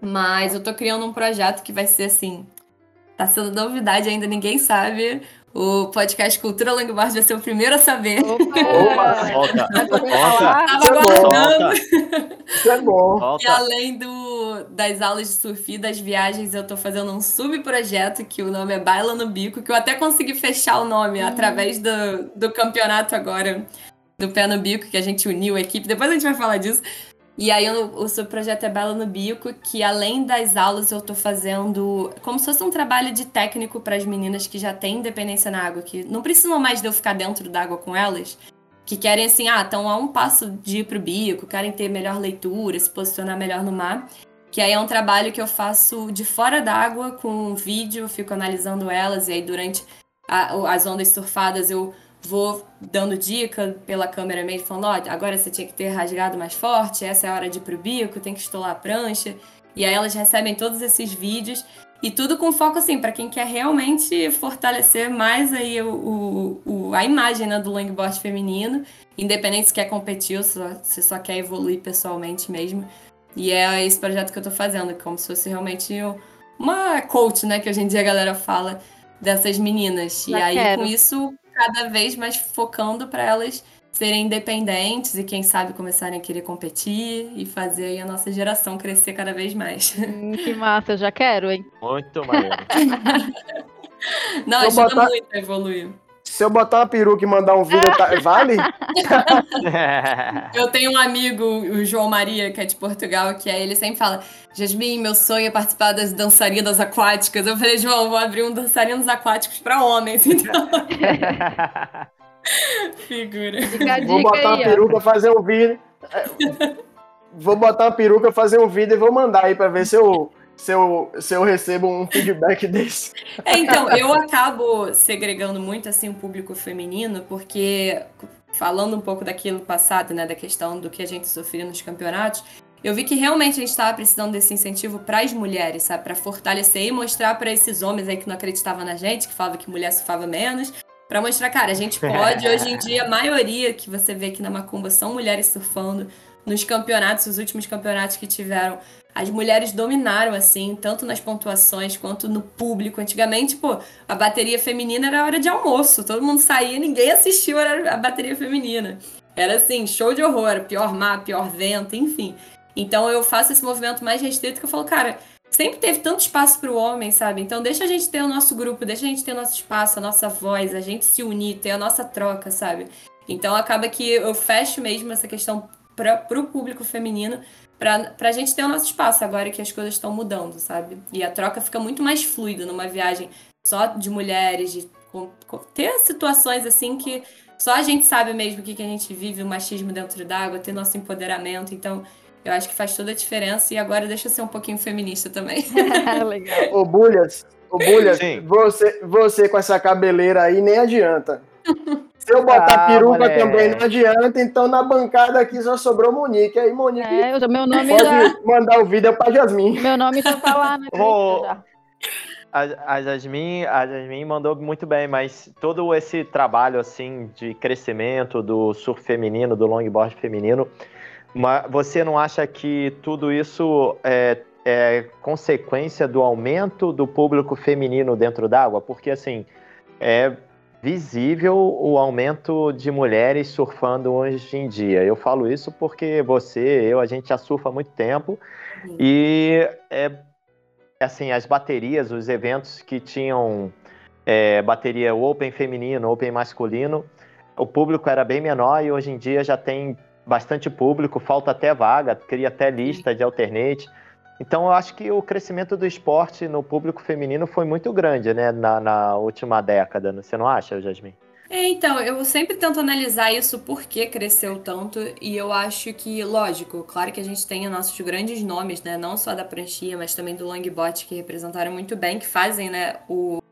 Mas eu tô criando um projeto que vai ser assim. Tá sendo novidade ainda, ninguém sabe. O podcast Cultura Longboard vai ser o primeiro a saber. Opa! Volta! Tava aguardando. Isso é bom. E além do, das aulas de surf e das viagens, eu tô fazendo um subprojeto que o nome é Baila no Bico, que eu até consegui fechar o nome hum. através do, do campeonato agora do Pé no Bico, que a gente uniu a equipe. Depois a gente vai falar disso. E aí o, seu projeto é Bela no Bico, que além das aulas eu tô fazendo como se fosse um trabalho de técnico para as meninas que já têm independência na água, que não precisam mais de eu ficar dentro d'água com elas, que querem assim, ah, estão a um passo de ir pro bico, querem ter melhor leitura, se posicionar melhor no mar. Que aí é um trabalho que eu faço de fora d'água com um vídeo, fico analisando elas, e aí durante a, as ondas surfadas eu vou dando dica pela câmera mesmo, falando, ó, agora você tinha que ter rasgado mais forte, essa é a hora de ir pro bico, tem que estolar a prancha. E aí elas recebem todos esses vídeos e tudo com foco assim para quem quer realmente fortalecer mais aí o, o, a imagem né, do longboard feminino, independente se quer competir ou se só quer evoluir pessoalmente mesmo. E é esse projeto que eu tô fazendo, como se fosse realmente uma coach, né, que hoje em dia a galera fala dessas meninas. Já e aí quero. com isso cada vez mais focando para elas serem independentes e quem sabe começarem a querer competir e fazer aí a nossa geração crescer cada vez mais. Hum, que massa, eu já quero, hein? Muito maneiro. Não, ajuda botar... muito a evoluir. Se eu botar uma peruca e mandar um vídeo, tá... vale? eu tenho um amigo, o João Maria, que é de Portugal, que é, ele sempre fala: Jasmin, meu sonho é participar das dançarinas aquáticas. Eu falei, João, vou abrir um dançarinos aquáticos para homens, então. Figura. Vou botar uma peruca, fazer um vídeo. Vou botar uma peruca, fazer um vídeo e vou mandar aí para ver se eu se eu, se eu recebo um feedback desse. É, então, eu acabo segregando muito assim o público feminino, porque falando um pouco daquilo passado, né, da questão do que a gente sofria nos campeonatos, eu vi que realmente a gente estava precisando desse incentivo para as mulheres, sabe, para fortalecer e mostrar para esses homens aí que não acreditavam na gente, que falavam que mulher surfava menos, para mostrar, cara, a gente pode. Hoje em dia, a maioria que você vê aqui na Macumba são mulheres surfando. Nos campeonatos, os últimos campeonatos que tiveram, as mulheres dominaram, assim, tanto nas pontuações quanto no público. Antigamente, pô, a bateria feminina era hora de almoço. Todo mundo saía, ninguém assistiu a bateria feminina. Era assim, show de horror, pior mar, pior vento, enfim. Então eu faço esse movimento mais restrito que eu falo, cara, sempre teve tanto espaço para o homem, sabe? Então deixa a gente ter o nosso grupo, deixa a gente ter o nosso espaço, a nossa voz, a gente se unir, ter a nossa troca, sabe? Então acaba que eu fecho mesmo essa questão para o público feminino, para a gente ter o nosso espaço agora que as coisas estão mudando, sabe? E a troca fica muito mais fluida numa viagem só de mulheres, de com, com, ter situações assim que só a gente sabe mesmo o que, que a gente vive, o machismo dentro d'água, ter nosso empoderamento. Então, eu acho que faz toda a diferença. E agora deixa eu ser um pouquinho feminista também. Legal. Ô, Bulhas, ô, Bulhas você, você com essa cabeleira aí nem adianta. Se eu botar ah, peruca moleque. também não adianta, então na bancada aqui só sobrou Monique. Aí, Monique, é, meu nome pode já... mandar o vídeo pra Jasmine. Meu nome já tá lá, né? Oh, a, a, Jasmine, a Jasmine mandou muito bem, mas todo esse trabalho assim de crescimento do surf feminino, do longboard feminino, você não acha que tudo isso é, é consequência do aumento do público feminino dentro d'água? Porque assim, é visível o aumento de mulheres surfando hoje em dia. Eu falo isso porque você, eu, a gente já surfa há muito tempo e é assim as baterias, os eventos que tinham é, bateria open feminino, open masculino, o público era bem menor e hoje em dia já tem bastante público, falta até vaga, cria até lista de alternate. Então, eu acho que o crescimento do esporte no público feminino foi muito grande, né, na, na última década. Você não acha, Jasmine? É, então, eu sempre tento analisar isso, por que cresceu tanto, e eu acho que, lógico, claro que a gente tem nossos grandes nomes, né, não só da pranchia, mas também do longboard, que representaram muito bem, que fazem, né, o,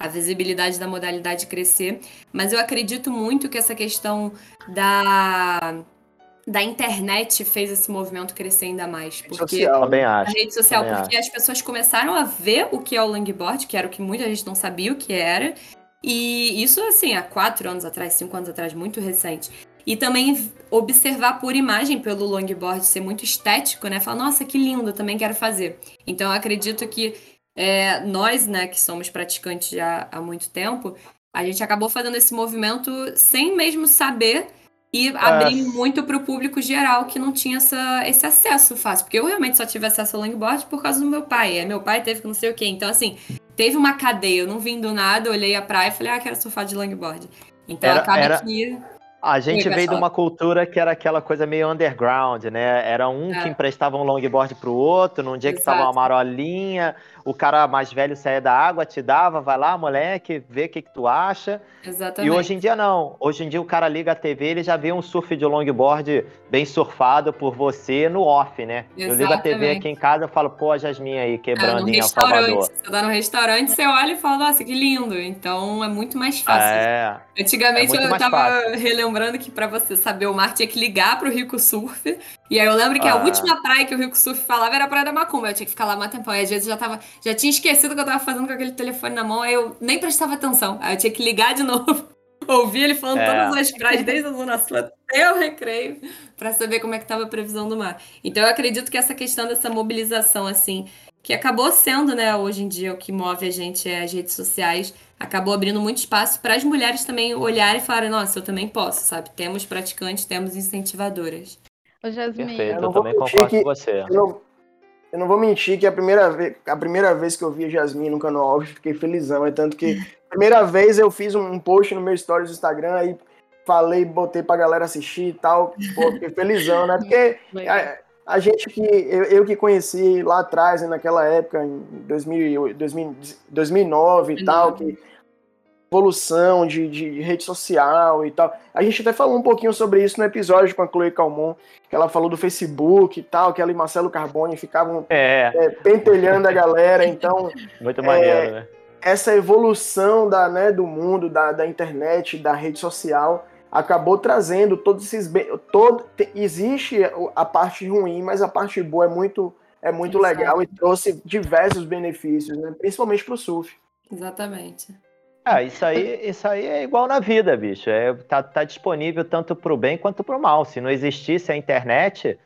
a visibilidade da modalidade crescer, mas eu acredito muito que essa questão da da internet fez esse movimento crescer ainda mais. Porque social, também acho. A rede social, porque acho. as pessoas começaram a ver o que é o longboard, que era o que muita gente não sabia o que era. E isso, assim, há quatro anos atrás, cinco anos atrás, muito recente. E também observar por imagem pelo longboard ser muito estético, né? Falar, nossa, que lindo, também quero fazer. Então, eu acredito que é, nós, né, que somos praticantes já há muito tempo, a gente acabou fazendo esse movimento sem mesmo saber e abrir é. muito para o público geral que não tinha essa, esse acesso fácil. Porque eu realmente só tive acesso ao longboard por causa do meu pai. É, meu pai teve que não sei o quê. Então, assim, teve uma cadeia. Eu não vim do nada, olhei a praia e falei, ah, quero surfar de longboard. Então era, acaba era... que. A gente veio de uma cultura que era aquela coisa meio underground, né? Era um é. que emprestava um longboard pro outro, num dia Exato. que tava uma marolinha, o cara mais velho saía da água, te dava, vai lá, moleque, vê o que, que tu acha. Exatamente. E hoje em dia não. Hoje em dia o cara liga a TV, ele já vê um surf de longboard bem surfado por você no off, né? Exatamente. Eu ligo a TV aqui em casa e falo, pô, a Jasmine aí quebrando é, em El Salvador. Você tá no restaurante, você olha e fala, nossa, que lindo. Então é muito mais fácil. É, Antigamente é eu tava fácil. relembrando que para você saber o mar tinha que ligar pro Rico Surf. E aí eu lembro que ah. a última praia que o Rico Surf falava era a Praia da Macumba. Eu tinha que ficar lá mais tempo. E às vezes eu já tava já tinha esquecido o que eu tava fazendo com aquele telefone na mão, aí eu nem prestava atenção. Aí eu tinha que ligar de novo, ouvir ele falando é. todas as frases, desde a Zona Sul até o recreio, para saber como é que tava a previsão do mar. Então eu acredito que essa questão dessa mobilização, assim, que acabou sendo, né, hoje em dia, o que move a gente é as redes sociais, acabou abrindo muito espaço para as mulheres também olharem e falarem, nossa, eu também posso, sabe? Temos praticantes, temos incentivadoras. Ô, Jasmine, Perfeito, eu, eu também concordo com você. Eu não, eu não vou mentir que a primeira vez, a primeira vez que eu vi a Jasmine no canal Alves, fiquei felizão. É tanto que a primeira vez eu fiz um post no meu stories do Instagram, aí falei, botei pra galera assistir e tal. Pô, fiquei felizão, né? Porque a, a gente que. Eu, eu, que conheci lá atrás, né, naquela época, em 2000, 2000, 2009 e tal, que evolução de, de, rede social e tal. A gente até falou um pouquinho sobre isso no episódio com a Chloe Calmon, que ela falou do Facebook e tal, que ela e Marcelo Carboni ficavam é. É, pentelhando a galera, então... Muito maneiro, é, né? Essa evolução da, né, do mundo, da, da internet, da rede social, acabou trazendo todos esses... Todo, existe a parte ruim, mas a parte boa é muito, é muito legal e trouxe diversos benefícios, né? principalmente para o surf. Exatamente. Ah, isso aí, isso aí é igual na vida, bicho. É, tá, tá disponível tanto para o bem quanto para o mal. Se não existisse a internet,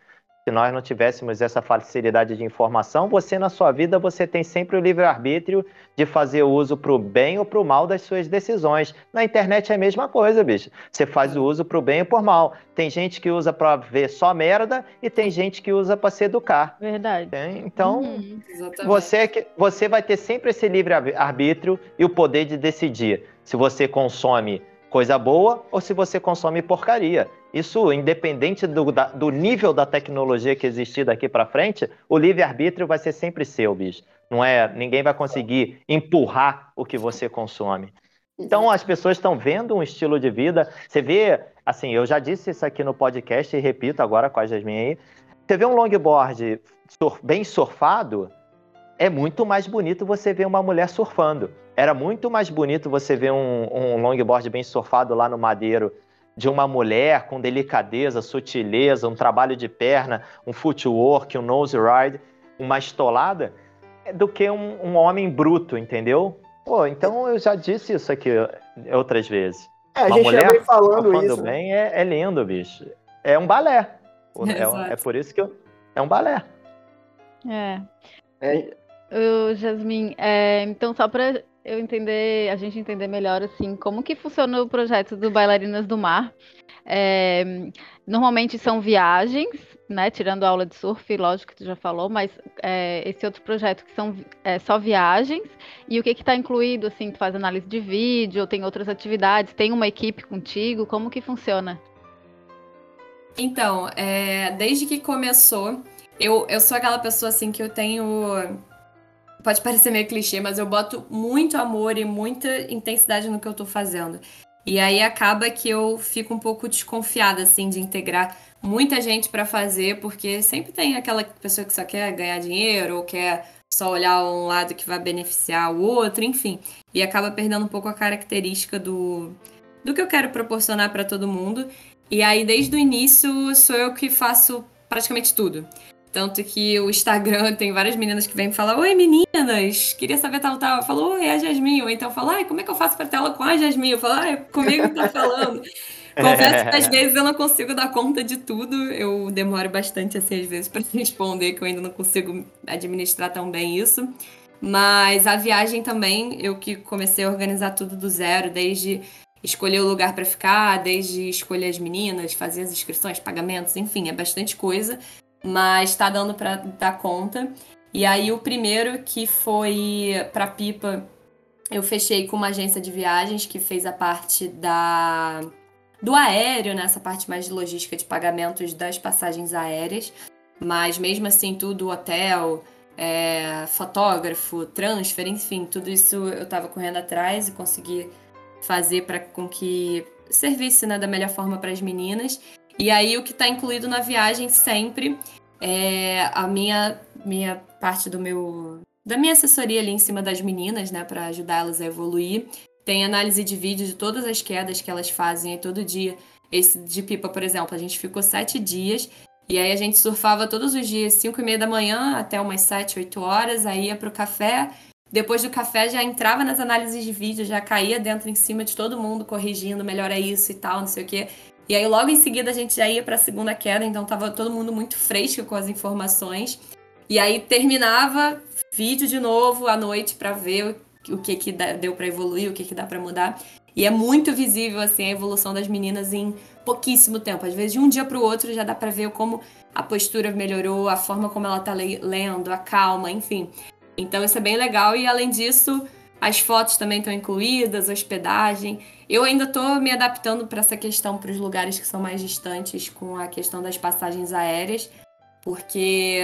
se nós não tivéssemos essa facilidade de informação, você na sua vida você tem sempre o livre-arbítrio de fazer uso para o bem ou para o mal das suas decisões. Na internet é a mesma coisa, bicho. Você faz o uso para o bem ou por mal. Tem gente que usa para ver só merda e tem gente que usa para se educar. Verdade. Então, uhum. você, é você vai ter sempre esse livre-arbítrio e o poder de decidir se você consome coisa boa ou se você consome porcaria. Isso, independente do, da, do nível da tecnologia que existir daqui para frente, o livre-arbítrio vai ser sempre seu, bicho. Não é, ninguém vai conseguir empurrar o que você consome. Então as pessoas estão vendo um estilo de vida. Você vê, assim, eu já disse isso aqui no podcast e repito agora com a Jasmine aí. Você vê um longboard bem surfado, é muito mais bonito você ver uma mulher surfando. Era muito mais bonito você ver um, um longboard bem surfado lá no Madeiro de uma mulher com delicadeza, sutileza, um trabalho de perna, um footwork, um nose ride, uma estolada, do que um, um homem bruto, entendeu? Pô, então eu já disse isso aqui outras vezes. É, a uma gente mulher já vem falando isso. bem é, é lindo, bicho. É um balé. É, é, por isso que eu, é um balé. É. é. Uh, Jasmin, é, então só para eu entender, a gente entender melhor assim, como que funciona o projeto do Bailarinas do Mar. É, normalmente são viagens, né? Tirando a aula de surf, lógico que tu já falou, mas é, esse outro projeto que são é, só viagens. E o que está incluído, assim, tu faz análise de vídeo, tem outras atividades, tem uma equipe contigo, como que funciona? Então, é, desde que começou, eu, eu sou aquela pessoa assim que eu tenho pode parecer meio clichê, mas eu boto muito amor e muita intensidade no que eu tô fazendo. E aí acaba que eu fico um pouco desconfiada, assim, de integrar muita gente para fazer, porque sempre tem aquela pessoa que só quer ganhar dinheiro ou quer só olhar um lado que vai beneficiar o outro, enfim. E acaba perdendo um pouco a característica do, do que eu quero proporcionar para todo mundo. E aí, desde o início, sou eu que faço praticamente tudo. Tanto que o Instagram tem várias meninas que vêm e falam: Oi, meninas, queria saber tal, tal. Eu falo: Oi, é a Jasmine. Ou então falo: Ai, como é que eu faço pra tela com a Jasmine? Eu falo: Ai, comigo tá falando. Confesso que às vezes eu não consigo dar conta de tudo. Eu demoro bastante, assim, às vezes, para responder, que eu ainda não consigo administrar tão bem isso. Mas a viagem também, eu que comecei a organizar tudo do zero, desde escolher o lugar para ficar, desde escolher as meninas, fazer as inscrições, pagamentos, enfim, é bastante coisa mas tá dando para dar conta. E aí o primeiro que foi para Pipa, eu fechei com uma agência de viagens que fez a parte da do aéreo, nessa né? parte mais de logística de pagamentos das passagens aéreas. Mas mesmo assim, tudo hotel, é, fotógrafo, transfer, enfim, tudo isso eu estava correndo atrás e consegui fazer para com que servisse né, da melhor forma para as meninas. E aí o que está incluído na viagem sempre é a minha minha parte do meu da minha assessoria ali em cima das meninas, né, para ajudar elas a evoluir. Tem análise de vídeo de todas as quedas que elas fazem aí todo dia. Esse de pipa, por exemplo, a gente ficou sete dias e aí a gente surfava todos os dias, cinco e meia da manhã até umas sete, oito horas, aí ia pro café. Depois do café já entrava nas análises de vídeo, já caía dentro em cima de todo mundo, corrigindo, melhora isso e tal, não sei o quê. E aí logo em seguida a gente já ia para a segunda queda, então tava todo mundo muito fresco com as informações. E aí terminava vídeo de novo à noite para ver o que que deu para evoluir, o que que dá para mudar. E é muito visível assim a evolução das meninas em pouquíssimo tempo. Às vezes de um dia para o outro já dá para ver como a postura melhorou, a forma como ela tá lendo, a calma, enfim. Então isso é bem legal e além disso, as fotos também estão incluídas, hospedagem. Eu ainda estou me adaptando para essa questão para os lugares que são mais distantes com a questão das passagens aéreas, porque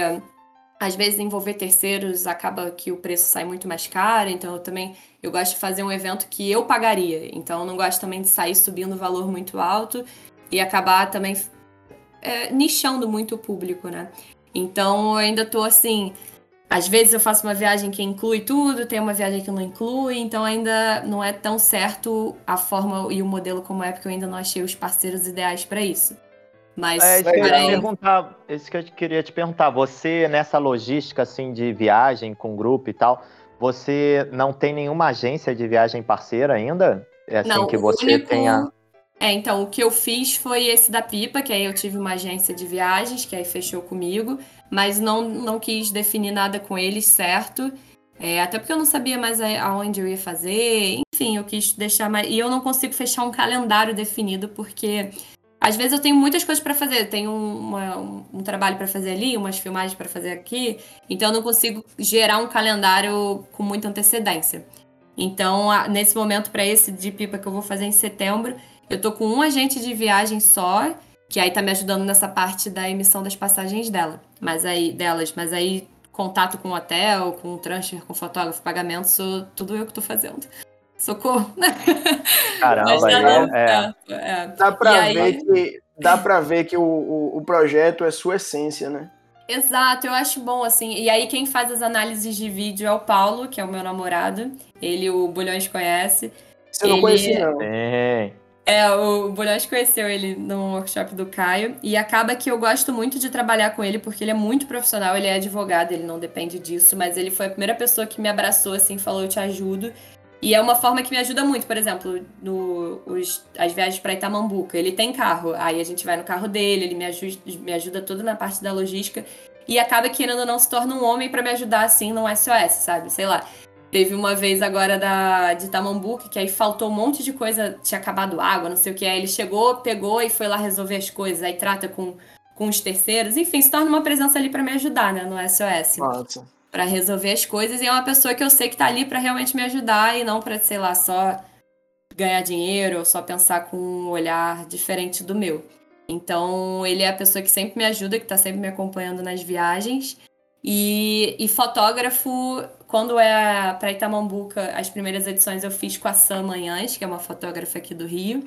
às vezes envolver terceiros acaba que o preço sai muito mais caro, então eu também eu gosto de fazer um evento que eu pagaria. Então eu não gosto também de sair subindo o valor muito alto e acabar também é, nichando muito o público, né? Então eu ainda estou assim, às vezes eu faço uma viagem que inclui tudo, tem uma viagem que não inclui, então ainda não é tão certo a forma e o modelo como é, porque eu ainda não achei os parceiros ideais para isso. Mas é, isso, que eu perguntar, isso que eu queria te perguntar. Você, nessa logística assim de viagem com grupo e tal, Você não tem nenhuma agência de viagem parceira ainda? É assim Não, que você único- tenha. É, então, o que eu fiz foi esse da Pipa, que aí eu tive uma agência de viagens, que aí fechou comigo, mas não, não quis definir nada com eles certo. É, até porque eu não sabia mais aonde eu ia fazer. Enfim, eu quis deixar mais. E eu não consigo fechar um calendário definido, porque às vezes eu tenho muitas coisas pra fazer. Eu tenho um, uma- um- um trabalho pra fazer ali, umas filmagens pra fazer aqui. Então eu não consigo gerar um calendário com muita antecedência. Então, a- nesse momento, pra esse de pipa que eu vou fazer em setembro, eu tô com um agente de viagem só, que aí tá me ajudando nessa parte da emissão das passagens dela. Mas aí, delas, mas aí contato com o hotel, com o transfer, com o fotógrafo, pagamento, sou tudo eu que tô fazendo. Socorro. Caramba, Mas tá é- é, é. Dá pra aí- ver que, dá pra ver que o, o, o projeto é sua essência, né? Exato, eu acho bom, assim. E aí, quem faz as análises de vídeo é o Paulo, que é o meu namorado. Ele, o Bulhões, conhece. Você não Ele- conhecia, não. Tem. É, o Bulhões conheceu ele no workshop do Caio. E acaba que eu gosto muito de trabalhar com ele, porque ele é muito profissional, ele é advogado, ele não depende disso. Mas ele foi a primeira pessoa que me abraçou, assim, falou: Eu te ajudo. E é uma forma que me ajuda muito. Por exemplo, no, os, as viagens para Itamambuca. Ele tem carro, aí a gente vai no carro dele, ele me ajuda, me ajuda toda na parte da logística. E acaba que querendo ou não se torna um homem para me ajudar, assim, no SOS, sabe? Sei lá. Teve uma vez agora da, de Tamambuca, que aí faltou um monte de coisa, tinha acabado água, não sei o que. Aí ele chegou, pegou e foi lá resolver as coisas. Aí trata com, com os terceiros. Enfim, se torna uma presença ali pra me ajudar, né, no SOS. Pra resolver as coisas. E é uma pessoa que eu sei que tá ali pra realmente me ajudar e não pra, sei lá, só ganhar dinheiro ou só pensar com um olhar diferente do meu. Então, ele é a pessoa que sempre me ajuda, que tá sempre me acompanhando nas viagens. E, e fotógrafo, quando é pra Itamambuca, as primeiras edições eu fiz com a Sam Manhães, que é uma fotógrafa aqui do Rio.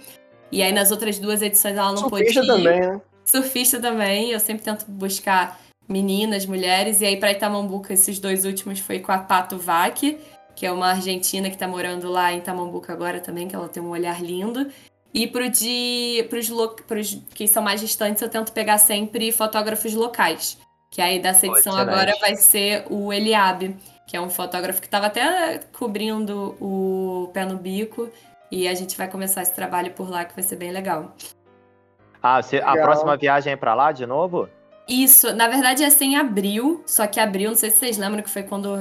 E aí nas outras duas edições ela não pôde Surfista ir. também, né? Surfista também, eu sempre tento buscar meninas, mulheres. E aí pra Itamambuca, esses dois últimos foi com a Pato Vac, que é uma argentina que tá morando lá em Itamambuca agora também, que ela tem um olhar lindo. E pro de, pros, lo, pros que são mais distantes, eu tento pegar sempre fotógrafos locais. Que aí dessa edição agora vai ser o Eliabe, que é um fotógrafo que estava até cobrindo o pé no bico. E a gente vai começar esse trabalho por lá, que vai ser bem legal. Ah, a Legal. próxima viagem é pra lá de novo? Isso, na verdade ia ser em abril, só que abril, não sei se vocês lembram que foi quando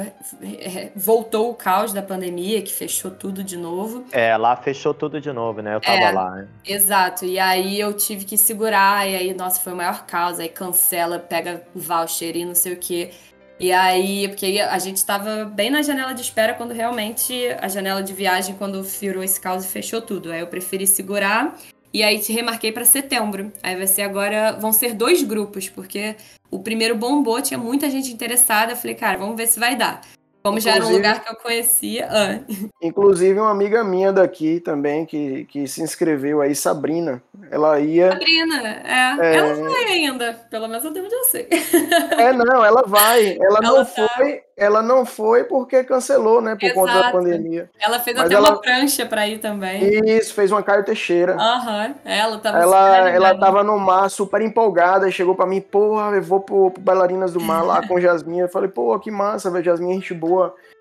voltou o caos da pandemia, que fechou tudo de novo. É, lá fechou tudo de novo, né? Eu tava É. lá. né? Exato, e aí eu tive que segurar, e aí, nossa, foi o maior caos, aí cancela, pega voucher e não sei o quê. E aí, porque a gente tava bem na janela de espera quando realmente a janela de viagem, quando virou esse caos e fechou tudo. Aí eu preferi segurar e aí te remarquei pra setembro. Aí vai ser agora, vão ser dois grupos, porque o primeiro bombou, tinha muita gente interessada. Eu falei, cara, vamos ver se vai dar. Como já era um Inclusive- lugar que eu conhecia. Ah, Inclusive, uma amiga minha daqui também, que, que se inscreveu aí, Sabrina. Ela ia. Sabrina, é, É. ela foi ainda, pelo menos até onde eu sei. É, não, ela vai. Ela, não Ela tá- foi. Ela não foi porque cancelou, né? Por conta da Exato. pandemia. Ela fez Mas até ela- uma prancha pra ir também. Isso, fez uma Caio Teixeira. Aham, ela tava super Ela, ela tava no mar super empolgada e chegou pra mim, porra, eu vou pro, pro Bailarinas do Mar lá com Jasmine. Eu falei, pô, que massa, velho, Jasmine, é gente boa,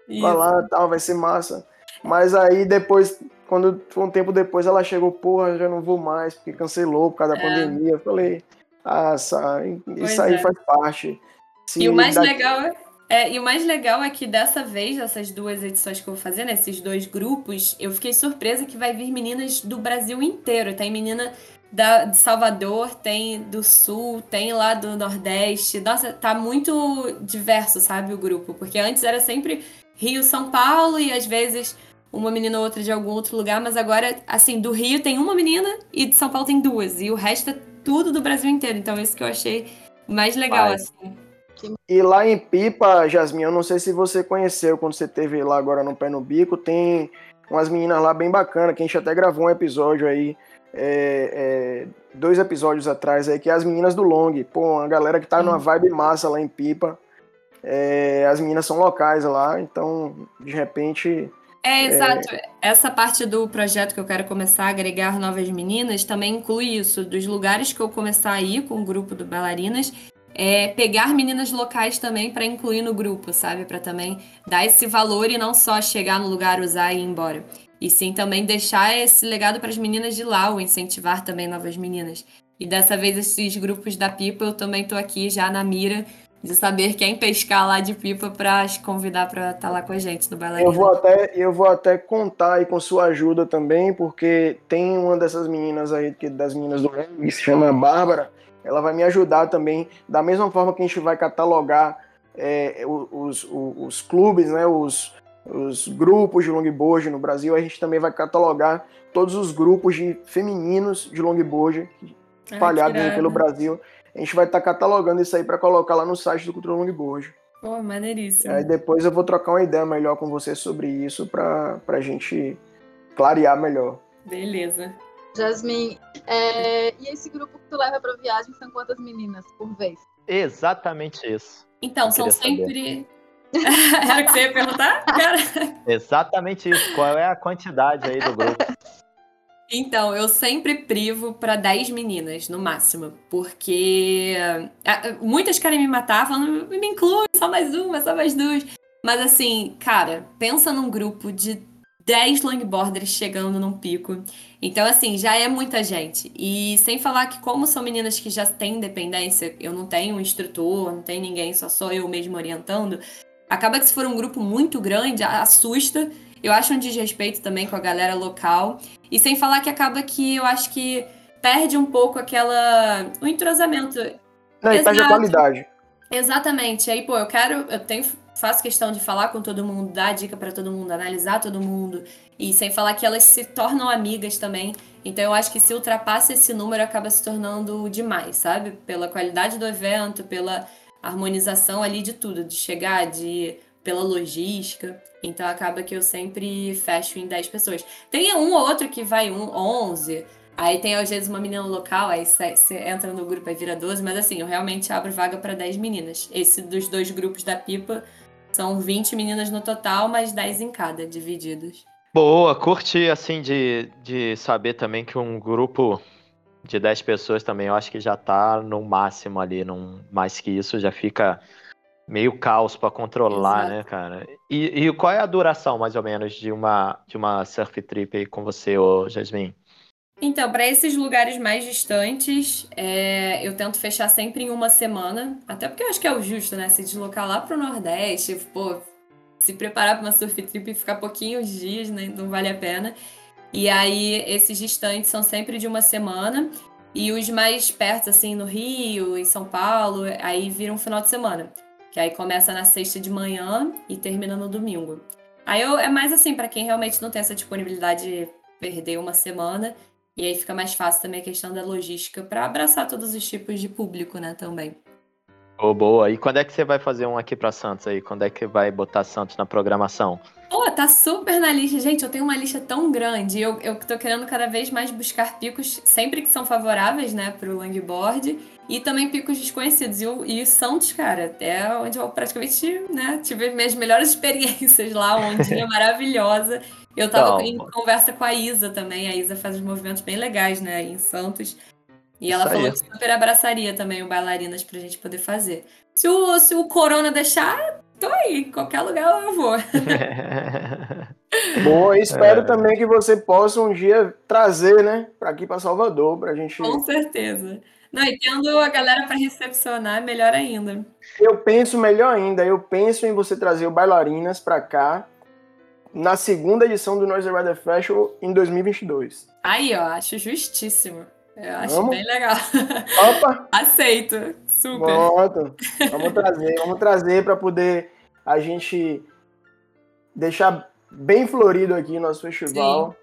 Isso. vai lá tal, vai ser massa. Mas aí depois, quando um tempo depois, ela chegou, porra, já não vou mais, porque cancelou por causa da É. pandemia. Eu falei, ah, sa- Pois isso aí é. faz parte. Se E o mais daqui- legal é, é, e o mais legal é que dessa vez, essas duas edições que eu vou fazer, nesses dois grupos, eu fiquei surpresa que vai vir meninas do Brasil inteiro. Tem menina da, de Salvador, tem do Sul, tem lá do Nordeste. Nossa, tá muito diverso, sabe, o grupo. Porque antes era sempre Rio, São Paulo e às vezes uma menina ou outra de algum outro lugar, mas agora, assim, do Rio tem uma menina e de São Paulo tem duas. E o resto é tudo do Brasil inteiro. Então, isso que eu achei mais legal, Vai. assim. E lá em Pipa, Jasmine, eu não sei se você conheceu quando você teve lá agora no Pé no Bico, tem umas meninas lá bem bacanas, que a gente até gravou um episódio aí, é, é, dois episódios atrás aí, que é as meninas do Long. Pô, uma galera que tá numa vibe massa lá em Pipa. É, as meninas são locais lá, então, de repente, É, exato. Essa parte do projeto que eu quero começar a agregar novas meninas também inclui isso, dos lugares que eu começar a ir com o grupo do bailarinas é, pegar meninas locais também para incluir no grupo, sabe? Para também dar esse valor e não só chegar no lugar, usar e ir embora. E sim também deixar esse legado para as meninas de lá, ou incentivar também novas meninas. E dessa vez, esses grupos da Pipa, eu também tô aqui já na mira de saber quem pescar lá de pipa para convidar para estar tá lá com a gente no bailarino. Eu vou até eu vou até contar aí com sua ajuda também, porque tem uma dessas meninas aí que das meninas do que se chama Bárbara, ela vai me ajudar também da mesma forma que a gente vai catalogar é, os, os, os, clubes, né, os, os grupos de longboard no Brasil, a gente também vai catalogar todos os grupos de femininos de longboard espalhados ah, pelo Brasil a gente vai estar tá catalogando isso aí para colocar lá no site do Cultura Longboard. Pô, maneiríssimo. Aí depois eu vou trocar uma ideia melhor com você sobre isso para a gente clarear melhor. Beleza. Jasmine, é... e esse grupo que tu leva para viagem são quantas meninas por vez? Exatamente isso. Então, são sempre. Era o que você ia perguntar? Cara? Exatamente isso. Qual é a quantidade aí do grupo? Então, eu sempre privo para 10 meninas, no máximo. Porque ah, muitas querem me matar, falando, me inclui, só mais uma, só mais duas. Mas assim, cara, pensa num grupo de 10 longboarders chegando num pico. Então, assim, já é muita gente. E sem falar que, como são meninas que já têm independência, eu não tenho um instrutor, não tem ninguém, só sou eu mesmo orientando. Acaba que se for um grupo muito grande, assusta. Eu acho um desrespeito também com a galera local. E sem falar que acaba que eu acho que perde um pouco aquela. o entrosamento. Não, e perde a qualidade. Exatamente. Aí, pô, eu quero. Eu tenho. Faço questão de falar com todo mundo, dar dica para todo mundo, analisar todo mundo. E sem falar que elas se tornam amigas também. Então eu acho que se ultrapassa esse número, acaba se tornando demais, sabe? Pela qualidade do evento, pela harmonização ali de tudo, de chegar, de pela logística. Então acaba que eu sempre fecho em 10 pessoas. Tem um ou outro que vai um 11. Aí tem às vezes uma menina local, aí você entra no grupo e vira 12, mas assim, eu realmente abro vaga para 10 meninas. Esse dos dois grupos da pipa são 20 meninas no total, mas 10 em cada, divididos. Boa, curti assim de, de saber também que um grupo de 10 pessoas também eu acho que já tá no máximo ali, num, mais que isso já fica meio caos para controlar, Exato. né, cara? E, e, qual é a duração, mais ou menos, de uma, de uma surf trip aí com você, ô Jasmine? Então, para esses lugares mais distantes, é, eu tento fechar sempre em uma semana, até porque eu acho que é o justo, né? Se deslocar lá pro Nordeste, pô, se preparar para uma surf trip e ficar pouquinhos dias, né? Não vale a pena. E aí, esses distantes são sempre de uma semana. E os mais perto, assim, no Rio, em São Paulo, aí viram um final de semana que aí começa na sexta de manhã e termina no domingo. Aí eu, é mais assim, para quem realmente não tem essa disponibilidade de perder uma semana, e aí fica mais fácil também a questão da logística para abraçar todos os tipos de público, né, também. Oh, boa. E quando é que você vai fazer um aqui para Santos aí? Quando é que vai botar Santos na programação? Pô, tá super na lista. Gente, eu tenho uma lista tão grande. Eu, eu tô querendo cada vez mais buscar picos, sempre que são favoráveis, né, pro longboard. E também picos desconhecidos. E, e Santos, cara, é onde eu praticamente, né, tive minhas melhores experiências lá. Uma ondinha maravilhosa. Eu tava em conversa com a Isa também. A Isa faz uns movimentos bem legais, né, em Santos. E ela falou que super abraçaria também o Bailarinas pra gente poder fazer. Se o, se o Corona deixar, tô aí. Qualquer lugar eu vou. Bom, espero é. também que você possa um dia trazer, né, pra aqui pra Salvador, pra gente. Com certeza. Não, e tendo a galera para recepcionar, melhor ainda. Eu penso melhor ainda, eu penso em você trazer o Bailarinas para cá na segunda edição do Noise Rider Festival em 2022. Aí, ó, acho justíssimo. Eu acho vamos? bem legal. Opa! Aceito. Super. Pronto. Vamos trazer, vamos trazer para poder a gente deixar bem florido aqui nosso festival.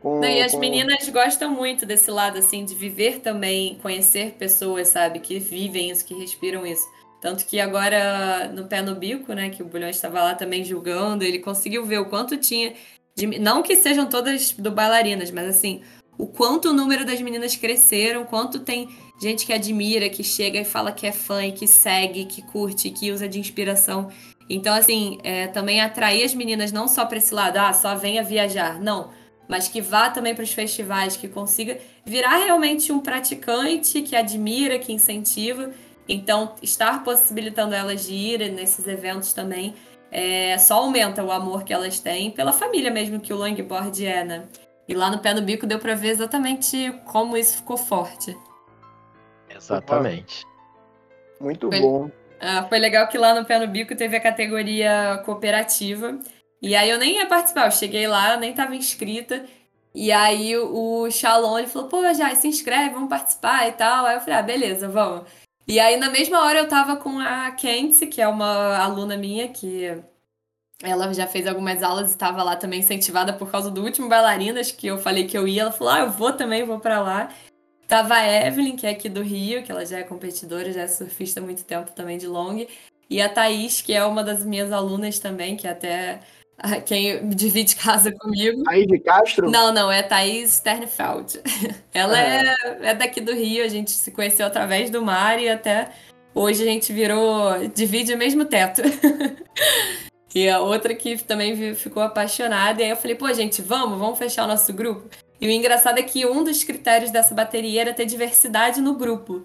Com, Não, e as com... meninas gostam muito desse lado, assim, de viver também, conhecer pessoas, sabe, que vivem isso, que respiram isso. Tanto que agora, no pé no bico, né, que o Bulhão estava lá também julgando, ele conseguiu ver o quanto tinha. De... Não que sejam todas do bailarinas, mas assim, o quanto o número das meninas cresceram, quanto tem gente que admira, que chega e fala que é fã e que segue, que curte, que usa de inspiração. Então, assim, é, também atrair as meninas não só para esse lado, ah, só venha viajar. Não. Mas que vá também para os festivais, que consiga virar realmente um praticante que admira, que incentiva. Então, estar possibilitando elas de ir nesses eventos também é, só aumenta o amor que elas têm pela família mesmo que o longboard é, né? E lá no pé no bico deu para ver exatamente como isso ficou forte. Exatamente. Muito foi, bom. Uh, foi legal que lá no pé no bico teve a categoria cooperativa. E aí eu nem ia participar, eu cheguei lá, eu nem estava inscrita. E aí o Shalom ele falou, pô, já se inscreve, vamos participar e tal. Aí eu falei, ah, beleza, vamos. E aí, na mesma hora, eu tava com a Kenzie, que é uma aluna minha, que ela já fez algumas aulas e estava lá também incentivada por causa do último Bailarinas, que eu falei que eu ia. Ela falou, ah, eu vou também, vou para lá. Tava a Evelyn, que é aqui do Rio, que ela já é competidora, já é surfista há muito tempo também de long. E a Thaís, que é uma das minhas alunas também, que até quem divide casa comigo. Thaís de Castro? Não, não, é Thaís Sternfeld. Ela é, é daqui do Rio, a gente se conheceu através do mar e até hoje a gente virou. divide o mesmo teto. e a outra que também ficou apaixonada. E aí eu falei, pô, gente, vamos, vamos fechar o nosso grupo. E o engraçado é que um dos critérios dessa bateria era ter diversidade no grupo.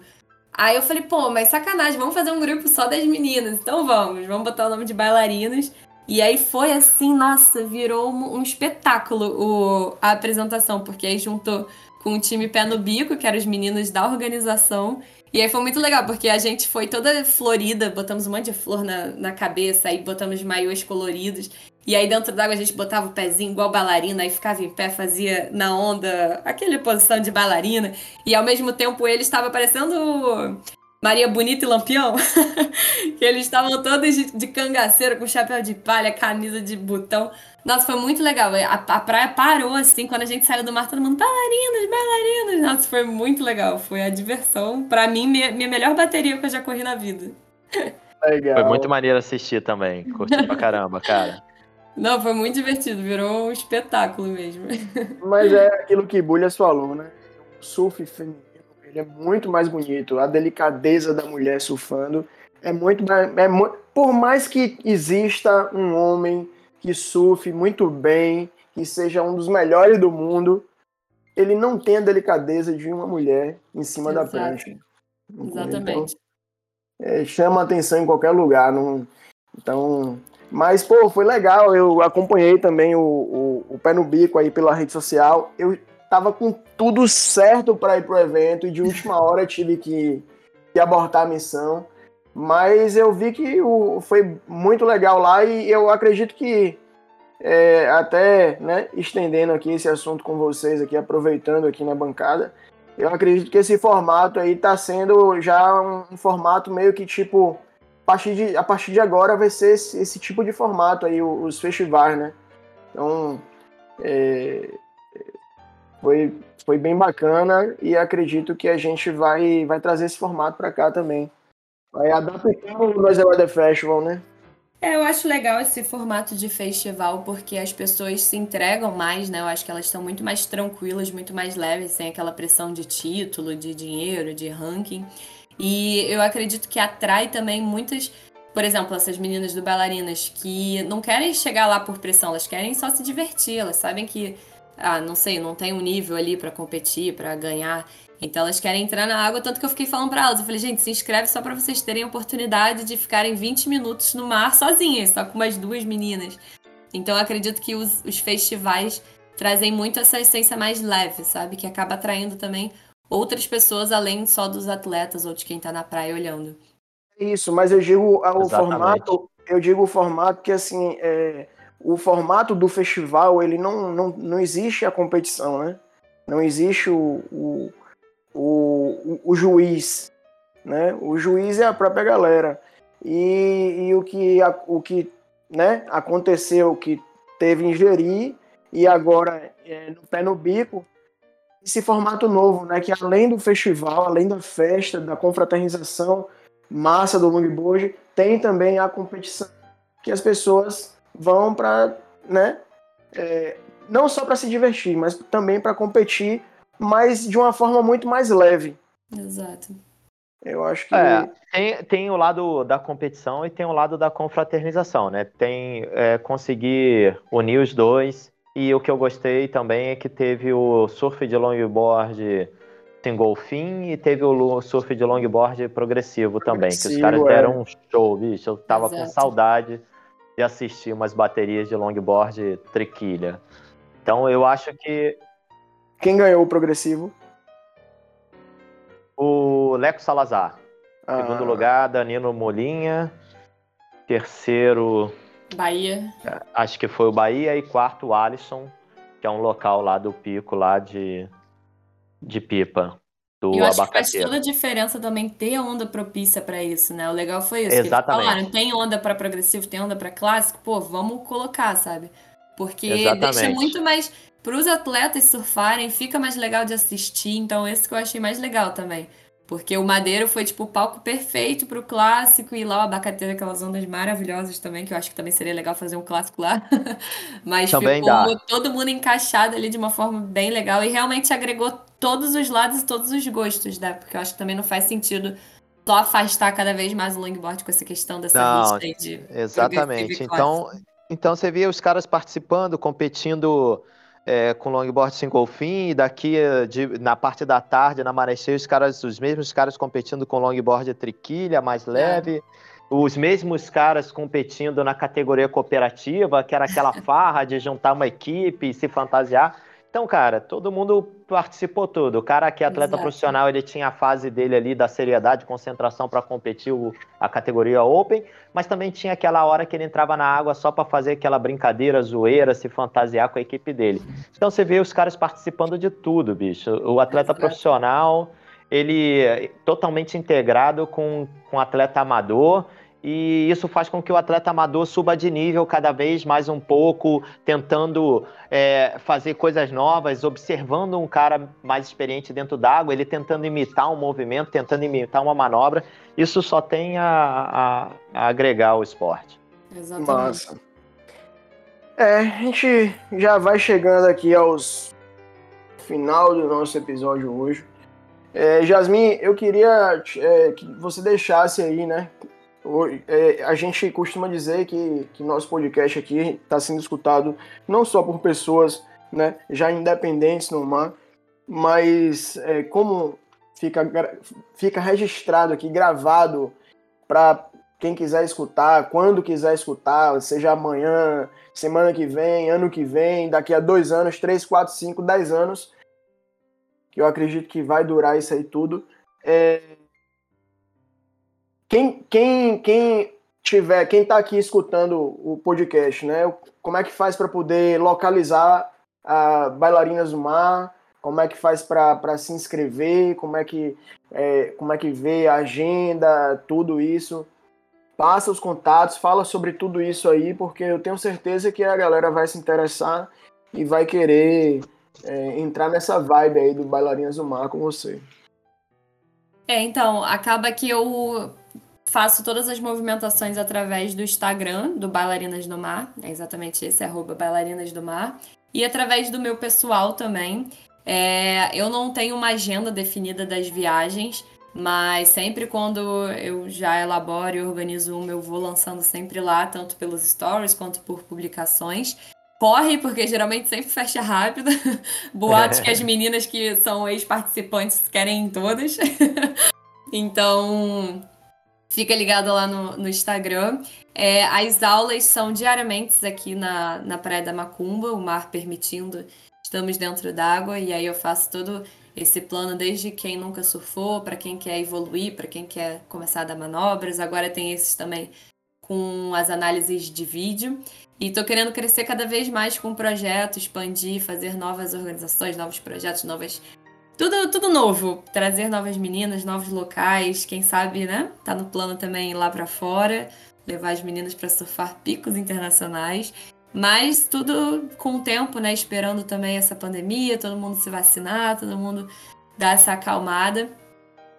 Aí eu falei, pô, mas sacanagem, vamos fazer um grupo só das meninas. Então vamos, vamos botar o nome de bailarinas. E aí foi assim, nossa, virou um, um espetáculo o, a apresentação, porque aí juntou com o time Pé no Bico, que eram os meninos da organização. E aí foi muito legal, porque a gente foi toda florida, botamos um monte de flor na, na cabeça, aí botamos maiôs coloridos. E aí dentro d'água a gente botava o pezinho igual bailarina, aí ficava em pé, fazia na onda aquela posição de bailarina. E ao mesmo tempo ele estava parecendo Maria Bonita e Lampião, que eles estavam todos de, de cangaceiro, com chapéu de palha, camisa de botão. Nossa, foi muito legal. A, a praia parou assim, quando a gente saiu do mar, todo mundo, bailarinos, bailarinos. Nossa, foi muito legal. Foi a diversão. Pra mim, minha, minha melhor bateria que eu já corri na vida. Legal. Foi muito maneiro assistir também. Curti pra caramba, cara. Não, foi muito divertido. Virou um espetáculo mesmo. Mas é aquilo que Bulhas falou, né? surf feminino ele é muito mais bonito. A delicadeza da mulher surfando é muito mais. É, por mais que exista um homem que surfe muito bem, que seja um dos melhores do mundo, ele não tem a delicadeza de uma mulher em cima Exato. da prancha. Exatamente. Então, é, chama atenção em qualquer lugar. Não... Então. Mas, pô, foi legal. Eu acompanhei também o, o, o pé no bico aí pela rede social. Eu tava com tudo certo para ir pro evento e de última hora tive que, que abortar a missão. Mas eu vi que o, foi muito legal lá e eu acredito que é, até né, estendendo aqui esse assunto com vocês aqui, aproveitando aqui na bancada, eu acredito que esse formato aí está sendo já um, formato meio que tipo a partir de, a partir de agora vai ser esse, esse tipo de formato aí os festivais, né? Então é, foi, foi bem bacana e acredito que a gente vai, vai trazer esse formato para cá também. Vai adaptar o Noise Weather Festival, né? É, eu acho legal esse formato de festival porque as pessoas se entregam mais, né? Eu acho que elas estão muito mais tranquilas, muito mais leves, sem aquela pressão de título, de dinheiro, de ranking. E eu acredito que atrai também muitas, por exemplo, essas meninas do bailarinas que não querem chegar lá por pressão, elas querem só se divertir, elas sabem que ah, não sei, não tem um nível ali para competir, para ganhar. Então elas querem entrar na água, tanto que eu fiquei falando para elas, eu falei, gente, se inscreve só para vocês terem a oportunidade de ficarem 20 minutos no mar sozinhas, só com umas duas meninas. Então eu acredito que os, os festivais trazem muito essa essência mais leve, sabe? Que acaba atraindo também outras pessoas além só dos atletas ou de quem tá na praia olhando. Isso, mas eu digo o formato, eu digo o formato que assim, é, o formato do festival, ele não, não, não existe a competição, né? Não existe o, o, o, o juiz, né? O juiz é a própria galera. E, e o que, o que né, aconteceu, que teve em Jeri e agora é, no pé no bico, esse formato novo, né? Que além do festival, além da festa, da confraternização massa do longboard, tem também a competição que as pessoas vão para, né, é, não só para se divertir, mas também para competir, mas de uma forma muito mais leve. Exato. Eu acho que. É, tem, tem o lado da competição e tem o lado da confraternização, né? Tem é, conseguir unir os dois. E o que eu gostei também é que teve o surf de longboard single fin e teve o surf de longboard progressivo também, Progressivo, que os caras é. deram um show, bicho. Eu tava com Exato. saudade de assistir umas baterias de longboard triquilha. Então eu acho que Quem ganhou o progressivo? o Leco Salazar, Ah, segundo lugar, Danilo Molinha, terceiro, Bahia. acho que foi o Bahia e quarto o Alisson, que é um local lá do Pico lá de de Pipa. Do eu acho que faz toda a diferença também ter onda propícia pra isso, né? O legal foi isso. que Exatamente. falaram, tem onda pra progressivo, tem onda pra clássico, pô, vamos colocar, sabe? Porque Exatamente. deixa muito mais pros atletas surfarem, fica mais legal de assistir. Então esse que eu achei mais legal também. Porque o Madeiro foi tipo o palco perfeito pro clássico e lá o Abacateiro, aquelas ondas maravilhosas também, que eu acho que também seria legal fazer um clássico lá. Mas Também ficou dá. todo mundo encaixado ali de uma forma bem legal e realmente agregou todos os lados e todos os gostos, né? Porque eu acho que também não faz sentido só afastar cada vez mais o longboard com essa questão dessa Não, aí de Exatamente. Então, então você via os caras participando, competindo é, com longboard single fin, e daqui eh, de- na parte da tarde, na maré cheia, os caras, os mesmos caras competindo com longboard triquilha, mais leve. Os mesmos caras competindo na categoria cooperativa, que era aquela farra de juntar uma equipe e se fantasiar. Então, cara, todo mundo participou tudo. O cara que é atleta Exato. profissional, ele tinha a fase dele ali da seriedade, concentração para competir o- a categoria Open, mas também tinha aquela hora que ele entrava na água só para fazer aquela brincadeira, zoeira, se fantasiar com a equipe dele. Então você vê os caras participando de tudo, bicho. O atleta Exato. profissional, ele é totalmente integrado com, com o atleta amador. E isso faz com que o atleta amador suba de nível cada vez mais um pouco, tentando é, fazer coisas novas, observando um cara mais experiente dentro d'água, ele tentando imitar um movimento, tentando imitar uma manobra. Isso só tem a, a- a agregar ao esporte. Exatamente. Massa. É, a gente já vai chegando aqui aos final do nosso episódio hoje. É, Jasmin, eu queria é, que você deixasse aí, né? É, a gente costuma dizer que, que nosso podcast aqui está sendo escutado não só por pessoas né, já independentes no mar, mas é, como fica, fica registrado aqui, gravado para quem quiser escutar, quando quiser escutar, seja amanhã, semana que vem, ano que vem, daqui a dois anos, três, quatro, cinco, dez anos, que eu acredito que vai durar isso aí tudo. É, Quem, quem, quem tiver, quem tá aqui escutando o podcast, né? Como é que faz para poder localizar a bailarinas do mar? Como é que faz para se inscrever? Como é que é, como é que vê a agenda, tudo isso? Passa os contatos, fala sobre tudo isso aí, porque eu tenho certeza que a galera vai se interessar e vai querer é, entrar nessa vibe aí do Bailarinas do Mar com você. É, então, acaba que eu faço todas as movimentações através do Instagram, do Bailarinas do Mar, é exatamente esse, arroba Bailarinas do Mar, e através do meu pessoal também. É, eu não tenho uma agenda definida das viagens, mas sempre quando eu já elaboro e organizo uma, eu vou lançando sempre lá, tanto pelos stories quanto por publicações. Corre, porque geralmente sempre fecha rápido. Boatos que as meninas que são ex-participantes querem em todas. então, fica ligado lá no, no Instagram. É, as aulas são diariamente aqui na, na Praia da Macumba, o mar permitindo. Estamos dentro d'água e aí eu faço todo esse plano desde quem nunca surfou, para quem quer evoluir, para quem quer começar a dar manobras. Agora tem esses também com as análises de vídeo. E tô querendo crescer cada vez mais com o projeto, expandir, fazer novas organizações, novos projetos, novas. Tudo, tudo novo. Trazer novas meninas, novos locais. Quem sabe, né? Tá no plano também ir lá para fora, levar as meninas para surfar picos internacionais. Mas tudo com o tempo, né? Esperando também essa pandemia, todo mundo se vacinar, todo mundo dar essa acalmada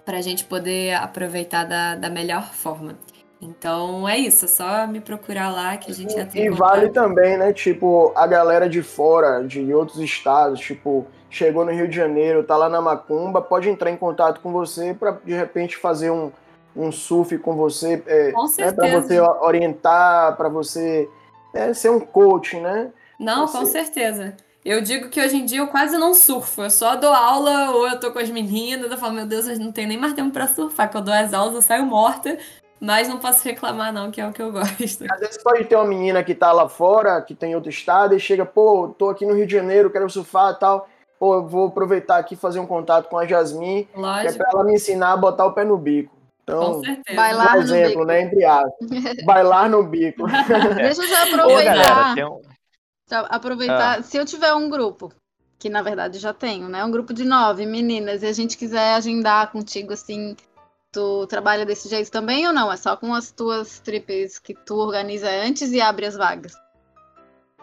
para a gente poder aproveitar da, da melhor forma. Então é isso, é só me procurar lá que a gente em E vale também, né? Tipo, a galera de fora, de outros estados, tipo, chegou no Rio de Janeiro, tá lá na Macumba, pode entrar em contato com você para de repente fazer um, um surf com você, é, Com né, para você orientar, para você é, ser um coach, né? Não, Você- com certeza. Eu digo que hoje em dia eu quase não surfo. Eu só dou aula ou eu tô com as meninas. Eu falo, meu Deus, eu não tenho nem mais tempo pra surfar. Quando eu dou as aulas, eu saio morta. Mas não posso reclamar, não, que é o que eu gosto. Às vezes pode ter uma menina que tá lá fora, que tem outro estado, e chega, pô, tô aqui no Rio de Janeiro, quero surfar e tal. Pô, eu vou aproveitar aqui e fazer um contato com a Jasmine, que é pra ela me ensinar a botar o pé no bico. Então, com certeza. Bailar por no exemplo, bico. né, entre aspas. Bailar no bico. Deixa eu já Ô, galera, aproveitar. tem um... já aproveitar. Se eu tiver um grupo, que na verdade já tenho, né? Um grupo de nove meninas, e a gente quiser agendar contigo assim. Tu trabalha desse jeito também ou não? É só com as tuas trips que tu organiza antes e abre as vagas?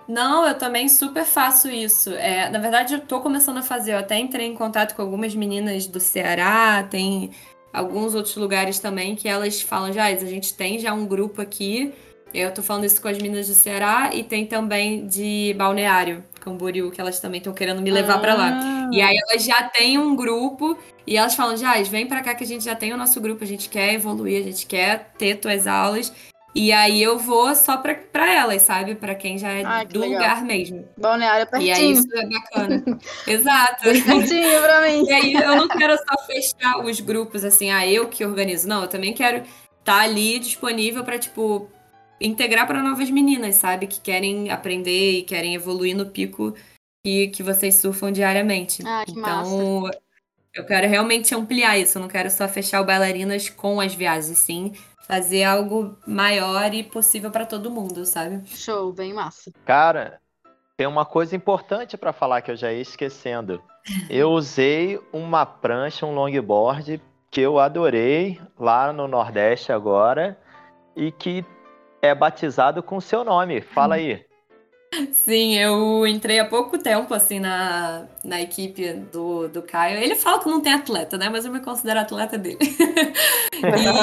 Não, eu também super faço isso. É, na verdade, eu tô começando a fazer. Eu até entrei em contato com algumas meninas do Ceará, tem alguns outros lugares também que elas falam, já, a gente tem já um grupo aqui. Eu tô falando isso com as meninas do Ceará e tem também de Balneário, Camboriú, que elas também estão querendo me levar pra lá. Ah, E aí elas já têm um grupo e elas falam, Jais, vem pra cá que a gente já tem o nosso grupo, a gente quer evoluir, a gente quer ter tuas aulas. E aí eu vou só pra, pra elas, sabe? Pra quem já é Ah, do legal. lugar mesmo. Balneário é E aí pertinho. isso é bacana. Exato. Pertinho pra mim. E aí eu não quero só fechar os grupos assim, ah, eu que organizo. Não, eu também quero estar ali disponível pra, tipo, integrar pra novas meninas, sabe? Que querem aprender e querem evoluir no pico que, que vocês surfam diariamente. Ah, que então, eu quero realmente ampliar isso. Eu não quero só fechar o bailarinas com as viagens, sim fazer algo maior e possível pra todo mundo, sabe? Show, bem massa. Cara, tem uma coisa importante para falar que eu já ia esquecendo. Eu usei uma prancha, um longboard que eu adorei lá no Nordeste agora e que é batizado com seu nome. Fala aí. Sim, eu entrei há pouco tempo, assim, na, na equipe do, do Caio. Ele fala que não tem atleta, né? Mas eu me considero atleta dele.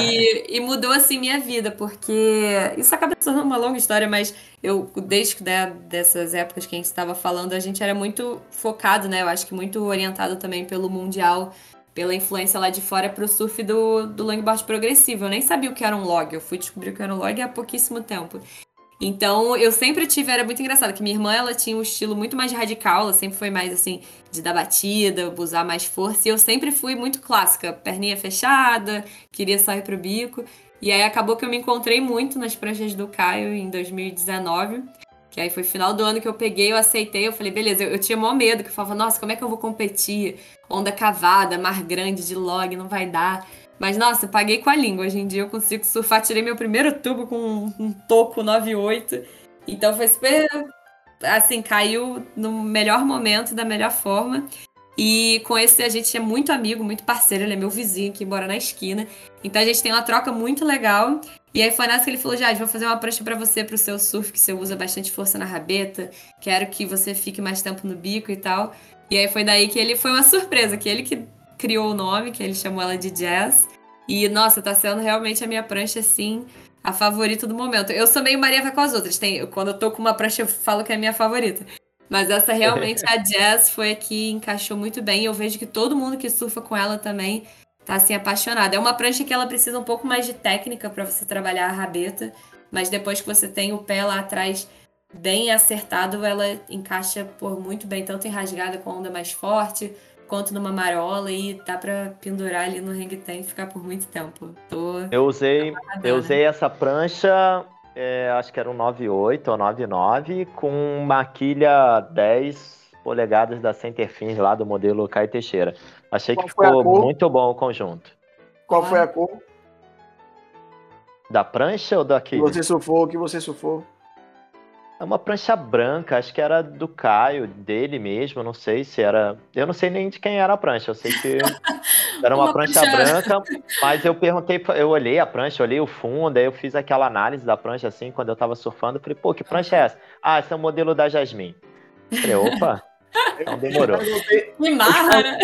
e, e mudou, assim, minha vida, porque isso acaba sendo uma longa história, mas eu, desde né, dessas épocas que a gente estava falando, a gente era muito focado, né? Eu acho que muito orientado também pelo Mundial, pela influência lá de fora pro surf do, do longboard progressivo. Eu nem sabia o que era um log, eu fui descobrir o que era um log há pouquíssimo tempo. Então, eu sempre tive, era muito engraçado, que minha irmã, ela tinha um estilo muito mais radical, ela sempre foi mais, assim, de dar batida, usar mais força, e eu sempre fui muito clássica, perninha fechada, queria sair pro bico, e aí acabou que eu me encontrei muito nas pranchas do Caio em 2019, que aí foi final do ano que eu peguei, eu aceitei, eu falei, beleza, eu, eu tinha maior medo, que eu falava, nossa, como é que eu vou competir? Onda cavada, mar grande de log, não vai dar... Mas, nossa, paguei com a língua. Hoje em dia eu consigo surfar. Tirei meu primeiro tubo com um, um toco 98. Então foi super. Assim, caiu no melhor momento, da melhor forma. E com esse a gente é muito amigo, muito parceiro. Ele é meu vizinho que mora na esquina. Então a gente tem uma troca muito legal. E aí foi nessa que ele falou: Jade, vou fazer uma prancha pra você pro seu surf, que você usa bastante força na rabeta. Quero que você fique mais tempo no bico e tal. E aí foi daí que ele foi uma surpresa, que ele que criou o nome, que ele chamou ela de Jazz. E, nossa, tá sendo realmente a minha prancha, assim, a favorita do momento. Eu sou meio Maria vai com as outras. Tem, quando eu tô com uma prancha, eu falo que é a minha favorita. Mas essa realmente, a Jazz, foi a que encaixou muito bem. E eu vejo que todo mundo que surfa com ela também tá, assim, apaixonado. É uma prancha que ela precisa um pouco mais de técnica para você trabalhar a rabeta. Mas depois que você tem o pé lá atrás bem acertado, ela encaixa por muito bem, tanto em rasgada com onda mais forte, quanto numa marola e dá pra pendurar ali no hang e ficar por muito tempo. Tô Eu usei, amarradona. eu usei essa prancha, é, acho que era um 98 ou 99, com uma quilha 10 polegadas da Centerfins lá do modelo Caio Teixeira. Achei Qual que ficou muito bom o conjunto. Qual foi a cor Da prancha ou da que você surfou, que você surfou? É uma prancha branca, acho que era do Caio, dele mesmo, não sei se era. Eu não sei nem de quem era a prancha, eu sei que era uma, Uma prancha prancha- branca, mas eu perguntei, eu olhei a prancha, olhei o fundo, aí eu fiz aquela análise da prancha assim, quando eu tava surfando, eu falei, pô, que prancha é essa? Ah, esse é o modelo da Jasmine. Eu Falei, opa, então demorou. Eu te perguntei- Me marra, né?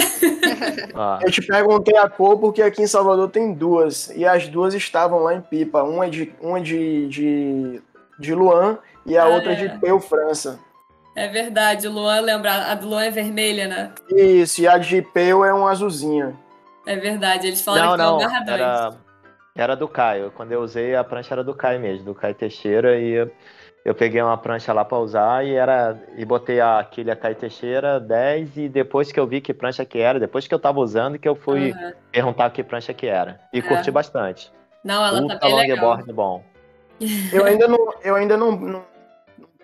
Ó, Eu te perguntei a cor porque aqui em Salvador tem duas. E as duas estavam lá em Pipa. Uma é de, uma é de, de, de Luan e a Ah, outra é. de Peu, França. É verdade, o Luan lembra, a do Luan é vermelha, né? Isso, e a de Peu é uma azulzinha. É verdade, eles não, falaram que não, é o amarradões. era, era do Caio. Quando eu usei a prancha era do Caio mesmo, do Caio Teixeira, e eu, peguei uma prancha lá para usar e era e botei a quilha Caio Teixeira 10 e depois que eu vi que prancha que era, depois que eu tava usando que eu fui uhum. perguntar que prancha que era. E é. curti bastante. Não, ela Ultra tá bem longboard legal. bom. Eu ainda não, eu ainda não, não, não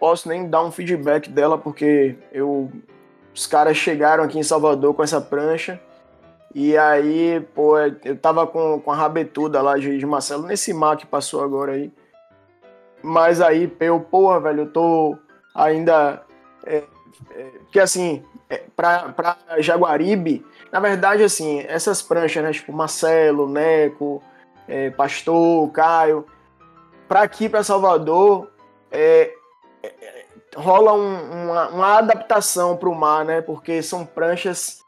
posso nem dar um feedback dela porque eu os caras chegaram aqui em Salvador com essa prancha. E aí, pô, eu tava com, com a rabetuda lá de, de Marcelo, nesse mar que passou agora aí. Mas aí, eu, porra, velho, eu tô ainda. É, é, que assim, é, pra, pra Jaguaribe, na verdade, assim, essas pranchas, né? Tipo, Marcelo, Neco, é, Pastor, Caio, pra aqui, pra Salvador, é, rola um, uma, uma, adaptação para o mar, né? Porque são pranchas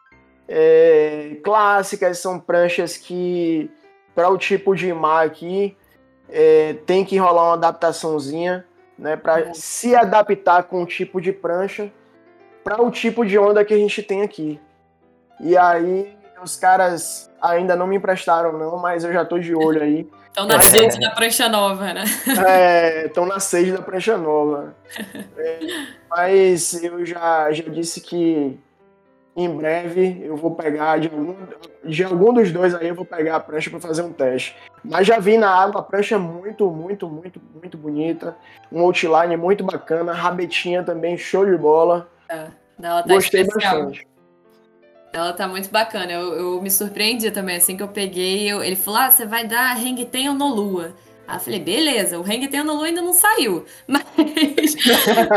é, clássicas, são pranchas que, para o tipo de mar aqui, é, tem que rolar uma adaptaçãozinha, né? Para uhum. se adaptar com o tipo de prancha, para o tipo de onda que a gente tem aqui. E aí, os caras ainda não me emprestaram, não, mas eu já tô de olho aí. Estão na sede da prancha nova, né? É, estão na sede da prancha nova. É, mas eu já, já disse que em breve eu vou pegar de algum, de algum dos dois aí, eu vou pegar a prancha para fazer um teste. Mas já vi na água a prancha muito, muito, muito, muito bonita. Um outline muito bacana, rabetinha também, show de bola. É, ela tá Gostei especial. bastante. Ela tá muito bacana. Eu, eu me surpreendi também, assim que eu peguei. Eu, ele falou: Ah, você vai dar Hang Ten no Lua? Aí eu falei, beleza, o Hang Ten no Lua ainda não saiu. Mas,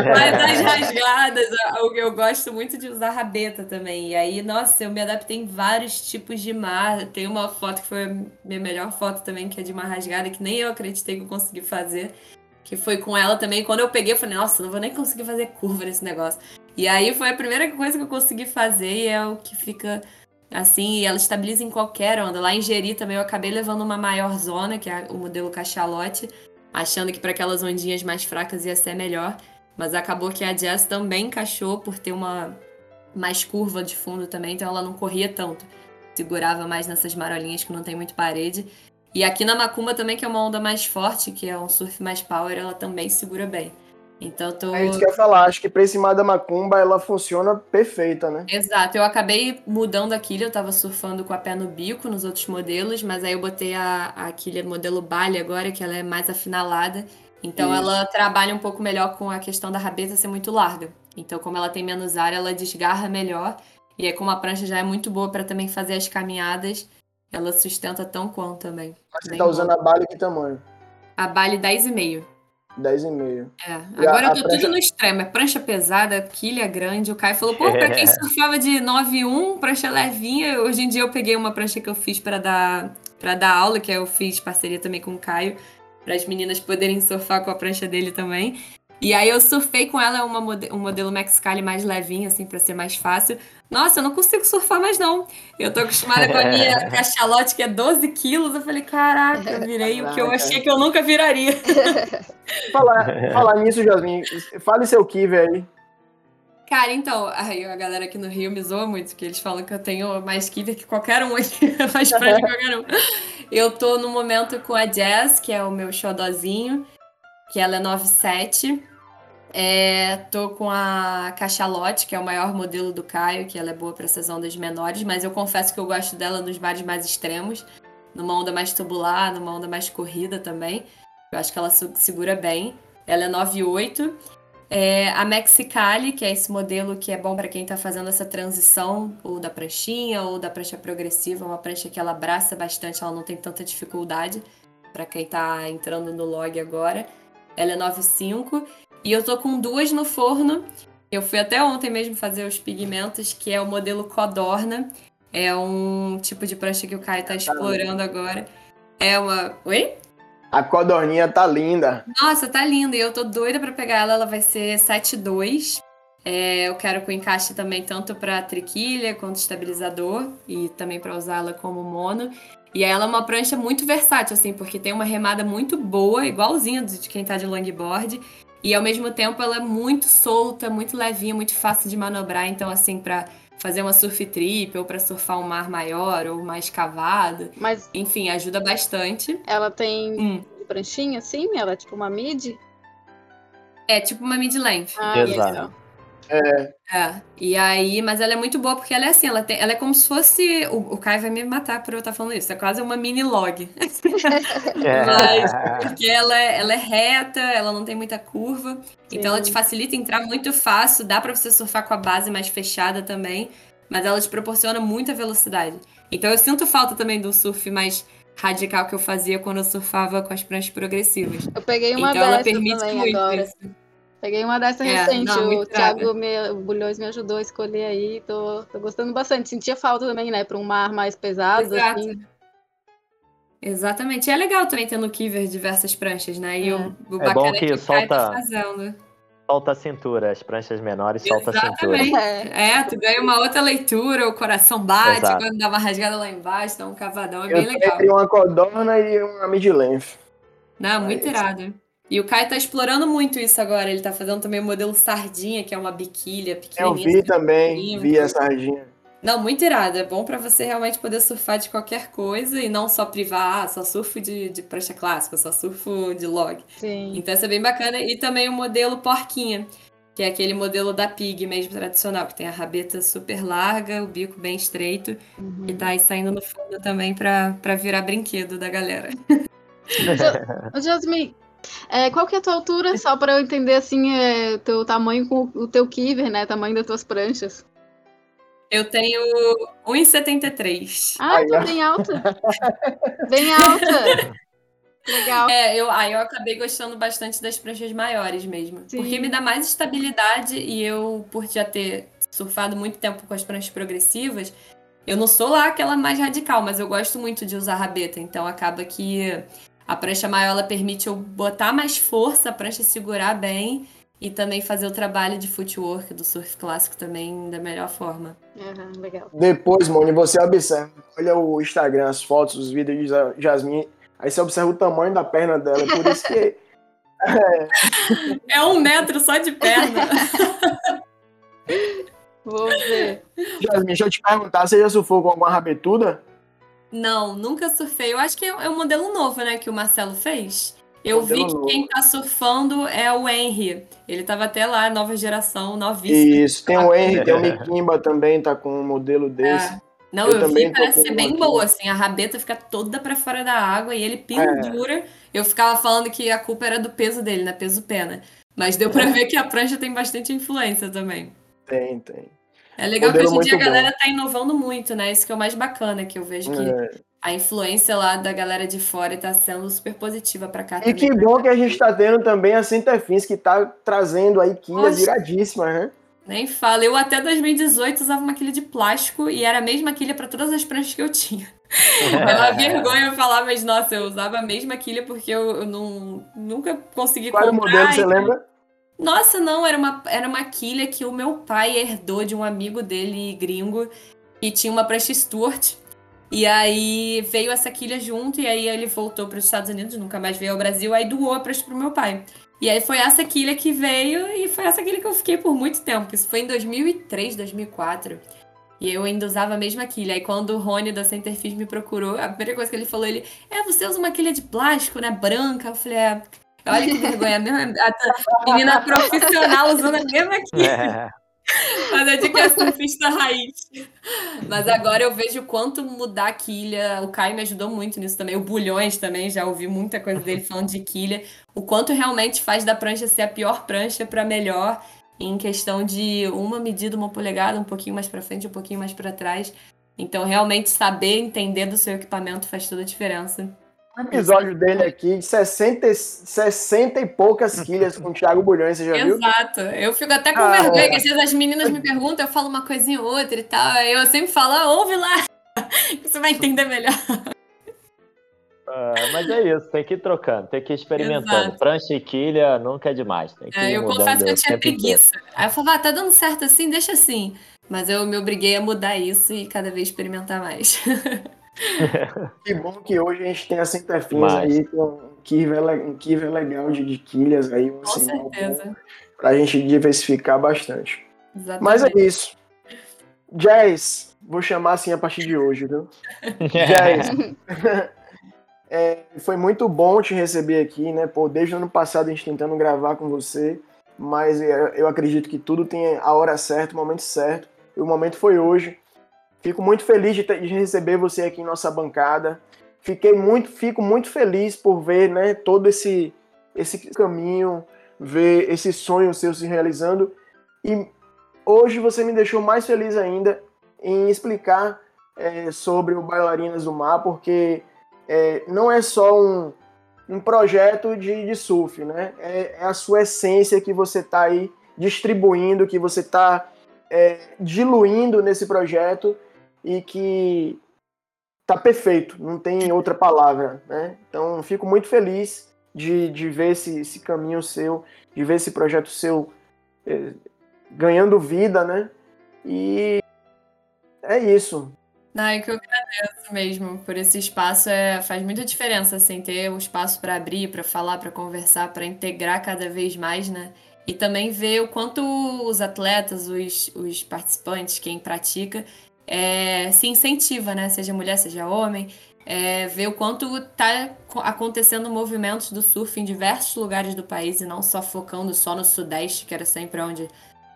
mas das rasgadas, eu, eu gosto muito de usar rabeta também. E aí, nossa, eu me adaptei em vários tipos de mar. Tem uma foto que foi a minha melhor foto também, que é de mar rasgada, que nem eu acreditei que eu consegui fazer. Que foi com ela também. Quando eu peguei, eu falei, nossa, não vou nem conseguir fazer curva nesse negócio. E aí foi a primeira coisa que eu consegui fazer e é o que fica assim, e ela estabiliza em qualquer onda. Lá em Jeri também eu acabei levando uma maior zona, que é o modelo cachalote, achando que para aquelas ondinhas mais fracas ia ser melhor. Mas acabou que a Jazz também encaixou por ter uma mais curva de fundo também, então ela não corria tanto. Segurava mais nessas marolinhas que não tem muito parede. E aqui na Macumba também, que é uma onda mais forte, que é um surf mais power, ela também segura bem. Então tô. É isso que eu ia falar, acho que pra esse mar da Macumba ela funciona perfeita, né? Exato, eu acabei mudando a quilha, eu tava surfando com a pé no bico nos outros modelos, mas aí eu botei a, a quilha modelo Bali agora, que ela é mais afinalada. Então isso. ela trabalha um pouco melhor com a questão da rabeta ser muito larga. Então, como ela tem menos área, ela desgarra melhor. E aí, como a prancha já é muito boa para também fazer as caminhadas, ela sustenta tão quanto também. Mas você tá usando a Bali que tamanho? A Bali 10,5. 10,5. É, agora eu tô prancha... tudo no extremo. É prancha pesada, quilha grande. O Caio falou, pô, pra quem surfava de 9,1, prancha levinha. Hoje em dia eu peguei uma prancha que eu fiz para dar para dar aula, que eu fiz parceria também com o Caio, para as meninas poderem surfar com a prancha dele também. E aí eu surfei com ela uma, um modelo Mexicali mais levinho, assim, para ser mais fácil. Nossa, eu não consigo surfar mais não. Eu tô acostumada com a minha cachalote, que é 12 quilos. Eu falei, caraca, eu virei caraca. o que eu achei que eu nunca viraria. falar, falar nisso, Jasmin, fale seu kiwi aí. Cara, então, aí a galera aqui no Rio me zoa muito, porque eles falam que eu tenho mais kiwi que qualquer um aqui, mais praia que qualquer um. Eu tô no momento com a Jazz, que é o meu xodozinho, que ela é 97. É, tô com a Cachalote, que é o maior modelo do Caio, que ela é boa para essas ondas menores, mas eu confesso que eu gosto dela nos bares mais extremos, numa onda mais tubular, numa onda mais corrida também. Eu acho que ela segura bem. Ela é 9,8. É, a Mexicali, que é esse modelo que é bom para quem está fazendo essa transição, ou da pranchinha, ou da prancha progressiva, uma prancha que ela abraça bastante, ela não tem tanta dificuldade para quem está entrando no log agora. Ela é 9,5. E eu tô com duas no forno. Eu fui até ontem mesmo fazer os pigmentos, que é o modelo Codorna. É um tipo de prancha que o Caio tá explorando agora. É uma. Oi? A codorninha tá linda. Nossa, tá linda. E eu tô doida para pegar ela. Ela vai ser 7,2. É, eu quero com encaixe também tanto para triquilha quanto estabilizador e também para usá-la como mono. E ela é uma prancha muito versátil, assim, porque tem uma remada muito boa, igualzinha de quem tá de longboard. E ao mesmo tempo ela é muito solta, muito levinha, muito fácil de manobrar. Então, assim, para fazer uma surf trip ou para surfar um mar maior ou mais cavado. Mas enfim, ajuda bastante. Ela tem hum. pranchinha assim? Ela é tipo uma mid? É tipo uma mid-length. Ah, Exato. É, É, e aí, mas ela é muito boa porque ela é assim, ela, tem, ela é como se fosse. O, o Caio vai me matar por eu estar falando isso, é quase uma mini log. Mas porque ela é, ela é reta, ela não tem muita curva, então ela te facilita entrar muito fácil, dá pra você surfar com a base mais fechada também, mas ela te proporciona muita velocidade. Então eu sinto falta também do surf mais radical que eu fazia quando eu surfava com as pranchas progressivas. Eu peguei uma então ela dessa permite também muito agora. isso. Peguei uma dessa É, recente. não, o muito Thiago me, o Bulhões me ajudou a escolher aí. Tô, tô gostando bastante. Sentia falta também, né? Pra um mar mais pesado. Exato. Assim. Exatamente. E é legal também ter no Kiver diversas pranchas, né? E É. o, o É bacana bom é que que o Caio tá solta- fazendo. Solta a cintura, as pranchas menores solta a cintura. Exatamente. É. É, tu ganha uma outra leitura, o coração bate, Exato. quando dá uma rasgada lá embaixo, dá um cavadão, é eu bem legal. tenho uma codorna e uma mid-length. Não, muito isso. irado. E o Caio tá explorando muito isso agora. Ele tá fazendo também o modelo sardinha, que é uma biquília Eu pequenininha. vi também, vi a sardinha. Não, muito irado. É bom pra você realmente poder surfar de qualquer coisa e não só privar, ah, só surfo de, de prancha clássica, só surfo de log. Sim. Então isso é bem bacana. E também o modelo porquinha, que é aquele modelo da Pig mesmo tradicional, que tem a rabeta super larga, o bico bem estreito, Uhum. e tá aí saindo no fundo também pra, pra virar brinquedo da galera. Ô, Jasmine, é, qual que é a tua altura? Só pra eu entender, assim, é, o teu tamanho com o teu kiver, né? Tamanho das tuas pranchas. Eu tenho 1,73. Ah, tô ó. bem alta. Bem alta. Legal. É, eu, aí eu acabei gostando bastante das pranchas maiores mesmo. Sim. Porque me dá mais estabilidade e eu, por já ter surfado muito tempo com as pranchas progressivas, eu não sou lá aquela mais radical, mas eu gosto muito de usar rabeta. Então acaba que a prancha maior ela permite eu botar mais força, a prancha segurar bem e também fazer o trabalho de footwork do surf clássico também da melhor forma. Aham, legal. Depois, Moni, você observa. Olha o Instagram, as fotos, os vídeos de Ja- Jasmine. Aí você observa o tamanho da perna dela. Por isso que É um metro só de perna. Vou ver. Jasmine, deixa eu te perguntar, você já surfou com alguma rabetuda? Não, nunca surfei. Eu acho que é é um modelo novo, né, que o Marcelo fez. Eu Modelo vi que novo. quem tá surfando é o Henry. Ele tava até lá, nova geração, novíssimo. Isso, tem o Henry, tem o Mikimba também, tá com um modelo desse. É. Não, Eu eu, também vi, parece ser bem aqui. boa, assim. A rabeta fica toda pra fora da água e ele É. pendura. Eu ficava falando que a culpa era do peso dele, né? Peso pena. Mas deu pra ver que a prancha tem bastante influência também. Tem, tem. É legal que hoje em dia a muito bom. galera tá inovando muito, né? Isso que é o mais bacana, que eu vejo que É. a influência lá da galera de fora tá sendo super positiva pra cá E também. que bom que a gente tá tendo também a Centerfins, que tá trazendo aí quilhas Nossa. iradíssimas, né? Nem fala. Eu até 2018 usava uma quilha de plástico e era a mesma quilha pra todas as pranchas que eu tinha. É uma vergonha eu falar, mas nossa, eu usava a mesma quilha porque eu, eu não, nunca consegui Qual comprar. modelo, você lembra? Nossa, não, era uma, era uma quilha que o meu pai herdou de um amigo dele gringo e tinha uma prancha Stuart. E aí veio essa quilha junto e aí ele voltou para os Estados Unidos, nunca mais veio ao Brasil, aí doou a prancha pro meu pai. E aí foi essa quilha que veio e foi essa quilha que eu fiquei por muito tempo. Isso foi em 2003, 2004. E eu ainda usava a mesma quilha. Aí quando o Rony da Centerfish me procurou, a primeira coisa que ele falou, ele, é, você usa uma quilha de plástico, né, branca? Eu falei, é, olha que vergonha, a mesma a menina profissional usando a mesma quilha. É. Mas é de que é surfista raiz. Mas agora eu vejo o quanto mudar a quilha. O Caio me ajudou muito nisso também. O Bulhões também, já ouvi muita coisa dele falando de quilha. O quanto realmente faz da prancha ser a pior prancha para melhor. Em questão de uma medida, uma polegada, um pouquinho mais para frente, um pouquinho mais para trás. Então, realmente saber entender do seu equipamento faz toda a diferença. Episódio dele aqui de 60, e- 60 e poucas quilhas com o Thiago Bulhões, você já viu? Exato. Eu fico até com Ah, vergonha, é. que às vezes as meninas me perguntam, eu falo uma coisinha ou outra e tal. aí Eu sempre falo, ah, ouve lá, que você vai entender melhor. Ah, mas é isso, tem que ir trocando, tem que ir experimentando. Exato. Prancha e quilha nunca é demais. Tem que É, ir eu confesso que eu tinha tempo preguiça. Aí eu falava, ah, tá dando certo assim, deixa assim. Mas eu me obriguei a mudar isso e cada vez experimentar mais. Que bom que hoje a gente tem a Centerfins Mas- aí, com um le- um quiver legal de, de quilhas aí, um Com sinal bom certeza. pra gente diversificar bastante. Exatamente. Mas é isso. Jazz, vou chamar assim a partir de hoje, viu? Jazz, é, foi muito bom te receber aqui, né? Pô, desde o ano passado a gente tentando gravar com você. mas eu acredito que tudo tem a hora certa, o momento certo. E o momento foi hoje. Fico muito feliz de, ter, de receber você aqui em nossa bancada. Fiquei muito, fico muito feliz por ver, né, todo esse esse caminho, ver esse sonho seu se realizando. E hoje você me deixou mais feliz ainda em explicar é, sobre o Bailarinas do Mar, porque é, não é só um, um projeto de, de surf, né? É, é, a sua essência que você está aí distribuindo, que você está é, diluindo nesse projeto e que tá perfeito, não tem outra palavra, né? Então fico muito feliz de, de ver esse, esse caminho seu, de ver esse projeto seu é, ganhando vida, né? E é isso. Não, é que eu agradeço mesmo por esse espaço. É, faz muita diferença, assim, ter um espaço para abrir, para falar, para conversar, para integrar cada vez mais, né? E também ver o quanto os atletas, os, os participantes, quem pratica, é, se incentiva, né? Seja mulher, seja homem. É, ver o quanto está acontecendo movimentos do surf em diversos lugares do país e não só focando só no Sudeste, que era sempre onde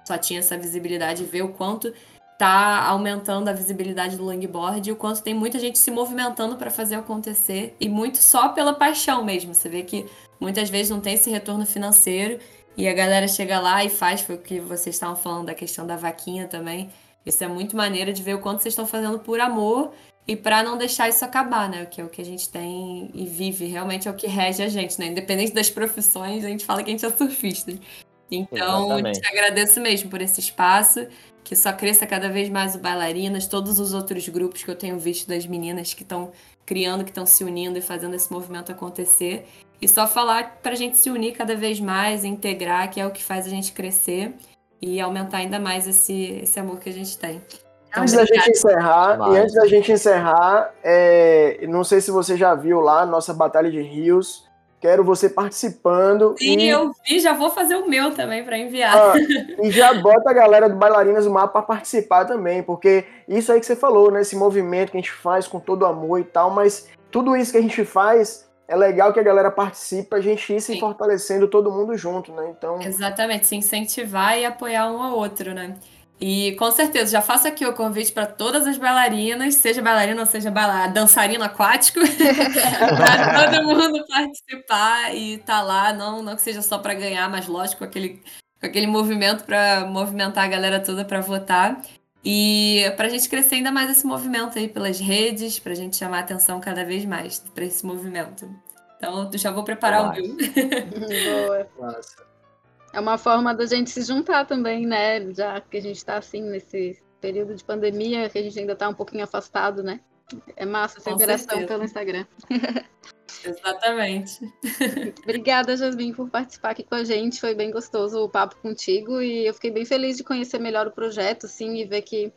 só tinha essa visibilidade, ver o quanto tá aumentando a visibilidade do longboard e o quanto tem muita gente se movimentando para fazer acontecer e muito só pela paixão mesmo. Você vê que muitas vezes não tem esse retorno financeiro e a galera chega lá e faz, foi o que vocês estavam falando da questão da vaquinha também. Isso é muito maneiro de ver o quanto vocês estão fazendo por amor e para não deixar isso acabar, né? Que é o que a gente tem e vive, realmente é o que rege a gente, né? Independente das profissões, a gente fala que a gente é surfista. Então, Exatamente. te agradeço mesmo por esse espaço que só cresça cada vez mais o Bailarinas, todos os outros grupos que eu tenho visto das meninas que estão criando, que estão se unindo e fazendo esse movimento acontecer. E só falar para a gente se unir cada vez mais, integrar, que é o que faz a gente crescer e aumentar ainda mais esse, esse amor que a gente tem. Então, antes da gente encerrar, e antes da gente encerrar, é, não sei se você já viu lá nossa Batalha de Rios, Quero você participando. Sim, e... eu vi, já vou fazer o meu também para enviar. Ah, e já bota a galera do Bailarinas do Mar para participar também, porque isso aí que você falou, né? Esse movimento que a gente faz com todo amor e tal, mas tudo isso que a gente faz é legal que a galera participe, a gente ir se Sim. fortalecendo todo mundo junto, né? Então. Exatamente, se incentivar e apoiar um ao outro, né? E com certeza, já faço aqui o convite para todas as bailarinas, seja bailarina ou seja bailar, dançarino aquático, para todo mundo participar e estar tá lá, não, não que seja só para ganhar, mas lógico, aquele, aquele movimento para movimentar a galera toda para votar. E para a gente crescer ainda mais esse movimento aí pelas redes, para a gente chamar a atenção cada vez mais para esse movimento. Então, já vou preparar Nossa. o meu. Boa. Nossa. É uma forma da gente se juntar também, né? Já que a gente está assim nesse período de pandemia, que a gente ainda está um pouquinho afastado, né? É massa essa Com interação certeza. pelo Instagram. Exatamente. Obrigada, Jasmin, por participar aqui com a gente. Foi bem gostoso o papo contigo e eu fiquei bem feliz de conhecer melhor o projeto, sim, e ver que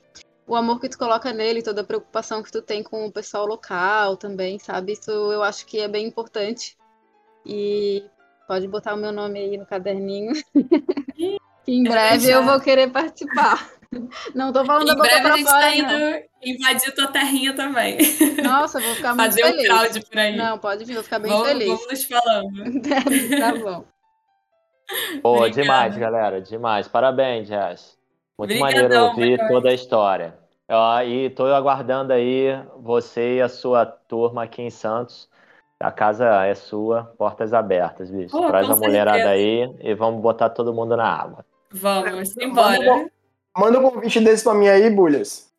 o amor que tu coloca nele, toda a preocupação que tu tem com o pessoal local também, sabe? Isso eu acho que é bem importante. E Pode botar o meu nome aí no caderninho. que em breve eu vou querer participar. Não tô falando em da boca breve pra a gente fora, tá indo invadir tua terrinha também. Nossa, vou ficar muito Fazer feliz. Fazer um crowd por aí. Não, pode vir, vou ficar bem vamos, feliz. Vamos nos falando. tá bom. Pô, demais, galera, demais. Parabéns, Jess. Muito Obrigadão, maneiro ouvir toda a história. e tô aguardando aí você e a sua turma aqui em Santos a casa é sua, portas abertas, bicho. Pô, Traz a mulherada certeza. aí e vamos botar todo mundo na água. Vamos, embora. Manda um convite desse pra mim aí, Bulhas.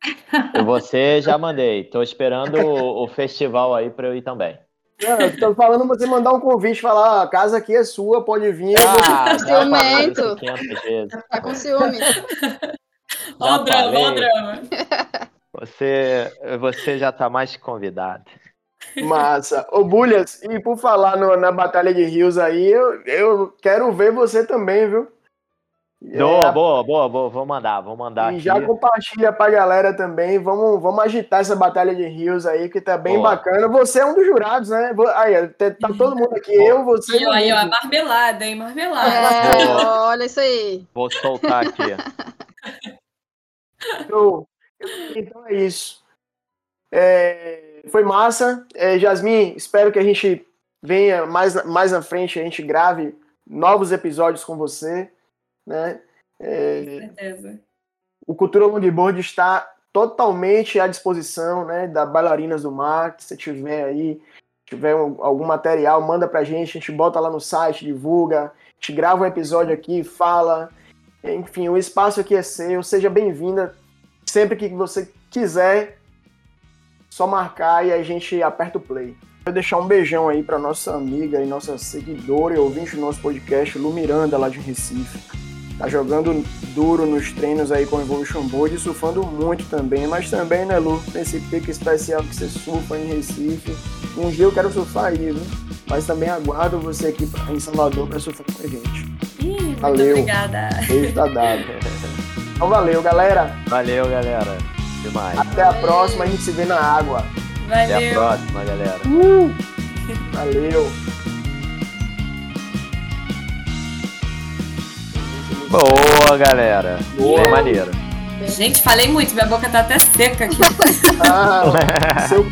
Você já mandei. Tô esperando o, o festival aí pra eu ir também. Não, tô falando você mandar um convite, falar, ah, a casa aqui é sua, pode vir. Ah, ciumento. Tá com ciúme. Olha o drama, olha o drama. Você, você já tá mais convidado. Massa. Ô, Bulhas, e por falar no, na Batalha de Rios aí, eu, eu quero ver você também, viu? Boa, é, boa, boa, boa, vou mandar, vou mandar. E aqui. já compartilha pra galera também. Vamos, vamos agitar essa Batalha de Rios aí, que tá bem boa. bacana. Você é um dos jurados, né? Aí, tá, todo mundo aqui, boa. eu, você. E aí, ó, marmelada, hein? Marmelada. É, olha isso aí. Vou soltar aqui. Então é isso. É, foi massa. É, Jasmin, espero que a gente venha mais, mais na frente, a gente grave novos episódios com você. Né? Com certeza. O Cultura Longboard está totalmente à disposição, né, da Bailarinas do Mar, se tiver aí, tiver um- algum material, manda pra gente, a gente bota lá no site, divulga, a gente grava um episódio aqui, fala, enfim, o espaço aqui é seu, seja bem-vinda, sempre que você quiser, só marcar e a gente aperta o play. Vou deixar um beijão aí pra nossa amiga e nossa seguidora e ouvinte do nosso podcast, Lu Miranda, lá de Recife. Tá jogando duro nos treinos aí com o Evolution Board e surfando muito também. Mas também, né, Lu, nesse pique especial que você surfa em Recife. Um dia eu quero surfar aí, viu? Mas também aguardo você aqui em Salvador pra surfar com a gente. Ih, muito Valeu. obrigada. Beijo tá dado. Então valeu, galera. Valeu, galera. Demais. Até a próxima, a gente se vê na água. Até a Valeu. próxima, galera. Valeu. Boa, galera. Boa. Bem maneiro. Gente, falei muito, minha boca tá até seca aqui. Ah, seu